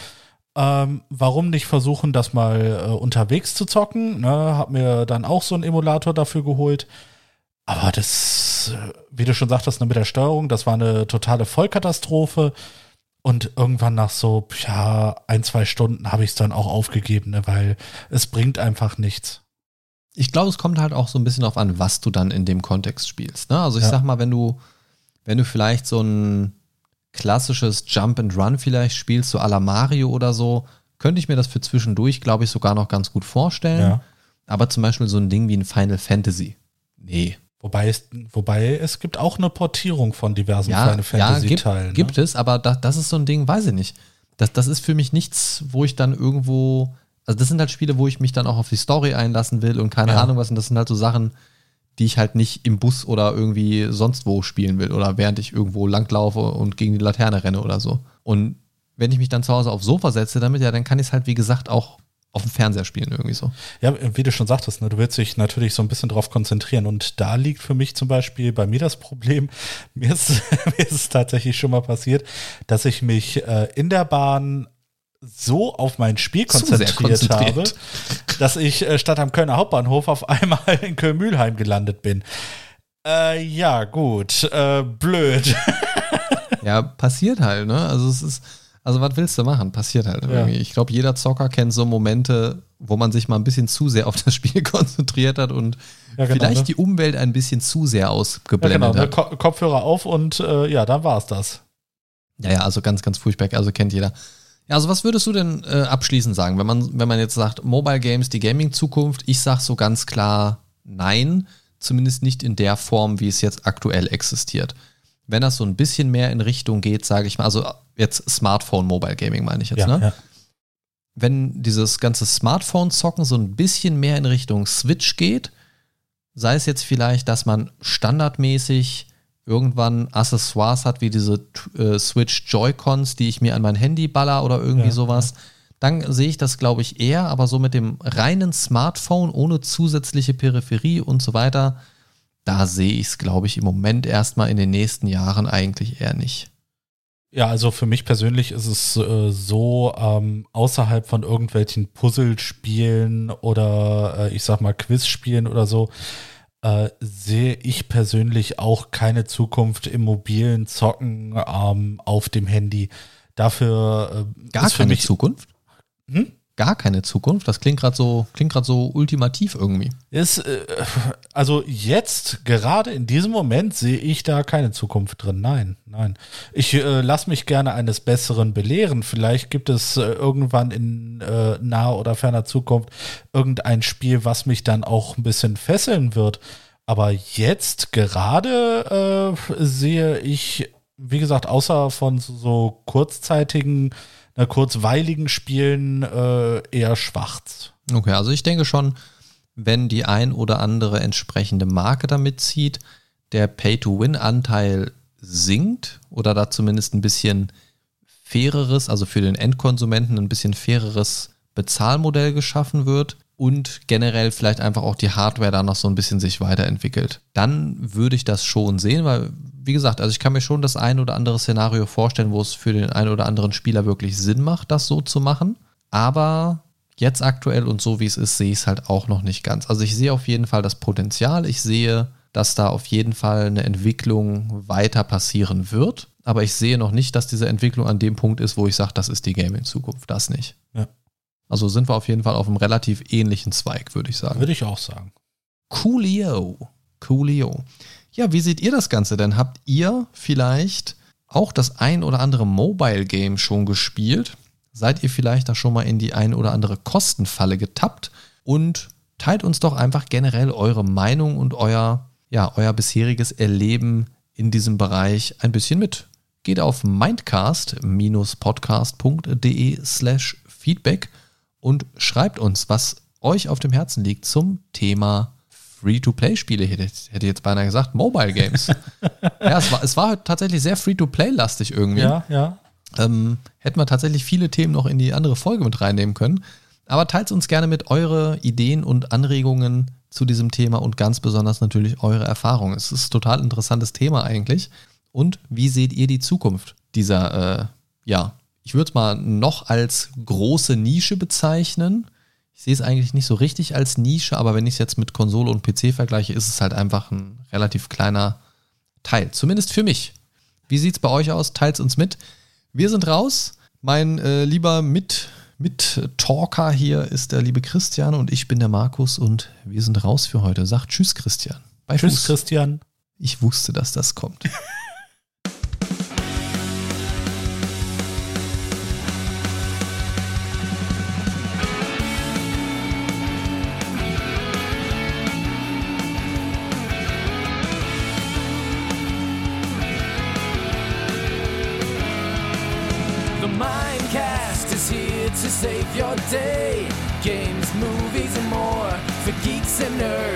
Ähm, warum nicht versuchen, das mal äh, unterwegs zu zocken? Ne? Hab mir dann auch so einen Emulator dafür geholt. Aber das, äh, wie du schon sagtest, ne, mit der Steuerung, das war eine totale Vollkatastrophe. Und irgendwann nach so, ja, ein, zwei Stunden habe ich es dann auch aufgegeben, ne, weil es bringt einfach nichts. Ich glaube, es kommt halt auch so ein bisschen darauf an, was du dann in dem Kontext spielst. Ne? Also ich ja. sag mal, wenn du, wenn du vielleicht so ein klassisches Jump and Run vielleicht spielst, so à la Mario oder so, könnte ich mir das für zwischendurch, glaube ich, sogar noch ganz gut vorstellen. Ja. Aber zum Beispiel so ein Ding wie ein Final Fantasy. Nee, Wobei es, wobei es gibt auch eine Portierung von diversen ja, Final Fantasy-Teilen. Ja, gibt, ne? gibt es, aber das, das ist so ein Ding, weiß ich nicht. Das, das ist für mich nichts, wo ich dann irgendwo. Also, das sind halt Spiele, wo ich mich dann auch auf die Story einlassen will und keine ja. Ahnung was. Und das sind halt so Sachen, die ich halt nicht im Bus oder irgendwie sonst wo spielen will oder während ich irgendwo langlaufe und gegen die Laterne renne oder so. Und wenn ich mich dann zu Hause aufs Sofa setze damit, ja, dann kann ich es halt, wie gesagt, auch auf dem Fernseher spielen irgendwie so. Ja, wie du schon sagtest, ne, du willst dich natürlich so ein bisschen drauf konzentrieren und da liegt für mich zum Beispiel bei mir das Problem, mir ist, mir ist es tatsächlich schon mal passiert, dass ich mich äh, in der Bahn so auf mein Spiel konzentriert, konzentriert. habe, dass ich äh, statt am Kölner Hauptbahnhof auf einmal in Köln-Mühlheim gelandet bin. Äh, ja, gut, äh, blöd. ja, passiert halt, ne? Also es ist also was willst du machen? Passiert halt ja. irgendwie. Ich glaube, jeder Zocker kennt so Momente, wo man sich mal ein bisschen zu sehr auf das Spiel konzentriert hat und ja, genau, vielleicht ne? die Umwelt ein bisschen zu sehr ausgeblendet ja, genau, hat. Kopfhörer auf und äh, ja, dann war es das. Ja, ja, also ganz, ganz furchtbar. Also kennt jeder. Ja, also was würdest du denn äh, abschließend sagen, wenn man, wenn man jetzt sagt, Mobile Games, die Gaming-Zukunft? Ich sag so ganz klar nein, zumindest nicht in der Form, wie es jetzt aktuell existiert. Wenn das so ein bisschen mehr in Richtung geht, sage ich mal, also jetzt Smartphone Mobile Gaming meine ich jetzt, ja, ne? Ja. Wenn dieses ganze Smartphone-Zocken so ein bisschen mehr in Richtung Switch geht, sei es jetzt vielleicht, dass man standardmäßig irgendwann Accessoires hat, wie diese äh, Switch Joy-Cons, die ich mir an mein Handy baller oder irgendwie ja, sowas, dann sehe ich das, glaube ich, eher, aber so mit dem reinen Smartphone ohne zusätzliche Peripherie und so weiter, da sehe ich es, glaube ich, im Moment erstmal in den nächsten Jahren eigentlich eher nicht. Ja, also für mich persönlich ist es äh, so, ähm, außerhalb von irgendwelchen Puzzlespielen oder äh, ich sag mal Quizspielen oder so, äh, sehe ich persönlich auch keine Zukunft im mobilen Zocken ähm, auf dem Handy. Dafür äh, gar keine mich, Zukunft. Hm? Gar keine Zukunft. Das klingt gerade so, klingt gerade so ultimativ irgendwie. Ist, äh, also jetzt, gerade in diesem Moment, sehe ich da keine Zukunft drin. Nein, nein. Ich äh, lasse mich gerne eines Besseren belehren. Vielleicht gibt es äh, irgendwann in äh, naher oder ferner Zukunft irgendein Spiel, was mich dann auch ein bisschen fesseln wird. Aber jetzt gerade äh, sehe ich, wie gesagt, außer von so, so kurzzeitigen na, kurzweiligen Spielen äh, eher schwarz. Okay, also ich denke schon, wenn die ein oder andere entsprechende Marke damit zieht, der Pay-to-Win-Anteil sinkt oder da zumindest ein bisschen faireres, also für den Endkonsumenten ein bisschen faireres Bezahlmodell geschaffen wird, und generell vielleicht einfach auch die Hardware da noch so ein bisschen sich weiterentwickelt. Dann würde ich das schon sehen, weil, wie gesagt, also ich kann mir schon das ein oder andere Szenario vorstellen, wo es für den einen oder anderen Spieler wirklich Sinn macht, das so zu machen. Aber jetzt aktuell und so wie es ist, sehe ich es halt auch noch nicht ganz. Also ich sehe auf jeden Fall das Potenzial. Ich sehe, dass da auf jeden Fall eine Entwicklung weiter passieren wird. Aber ich sehe noch nicht, dass diese Entwicklung an dem Punkt ist, wo ich sage, das ist die Gaming-Zukunft. Das nicht. Ja. Also sind wir auf jeden Fall auf einem relativ ähnlichen Zweig, würde ich sagen. Würde ich auch sagen. Coolio. Coolio. Ja, wie seht ihr das Ganze denn? Habt ihr vielleicht auch das ein oder andere Mobile Game schon gespielt? Seid ihr vielleicht da schon mal in die ein oder andere Kostenfalle getappt? Und teilt uns doch einfach generell eure Meinung und euer, ja, euer bisheriges Erleben in diesem Bereich ein bisschen mit. Geht auf mindcast-podcast.de slash feedback und schreibt uns, was euch auf dem Herzen liegt zum Thema Free-to-Play-Spiele. Hätte, hätte jetzt beinahe gesagt, Mobile Games. ja, es war, es war tatsächlich sehr Free-to-Play-lastig irgendwie. Ja, ja. ähm, hätten wir tatsächlich viele Themen noch in die andere Folge mit reinnehmen können. Aber teilt uns gerne mit eure Ideen und Anregungen zu diesem Thema und ganz besonders natürlich eure Erfahrungen. Es ist ein total interessantes Thema eigentlich. Und wie seht ihr die Zukunft dieser, äh, ja, ich würde es mal noch als große Nische bezeichnen. Ich sehe es eigentlich nicht so richtig als Nische, aber wenn ich es jetzt mit Konsole und PC vergleiche, ist es halt einfach ein relativ kleiner Teil. Zumindest für mich. Wie sieht es bei euch aus? Teilt es uns mit. Wir sind raus. Mein äh, lieber Mit, Mit-Talker hier ist der liebe Christian und ich bin der Markus und wir sind raus für heute. Sagt Tschüss, Christian. Bei tschüss, Fuß. Christian. Ich wusste, dass das kommt.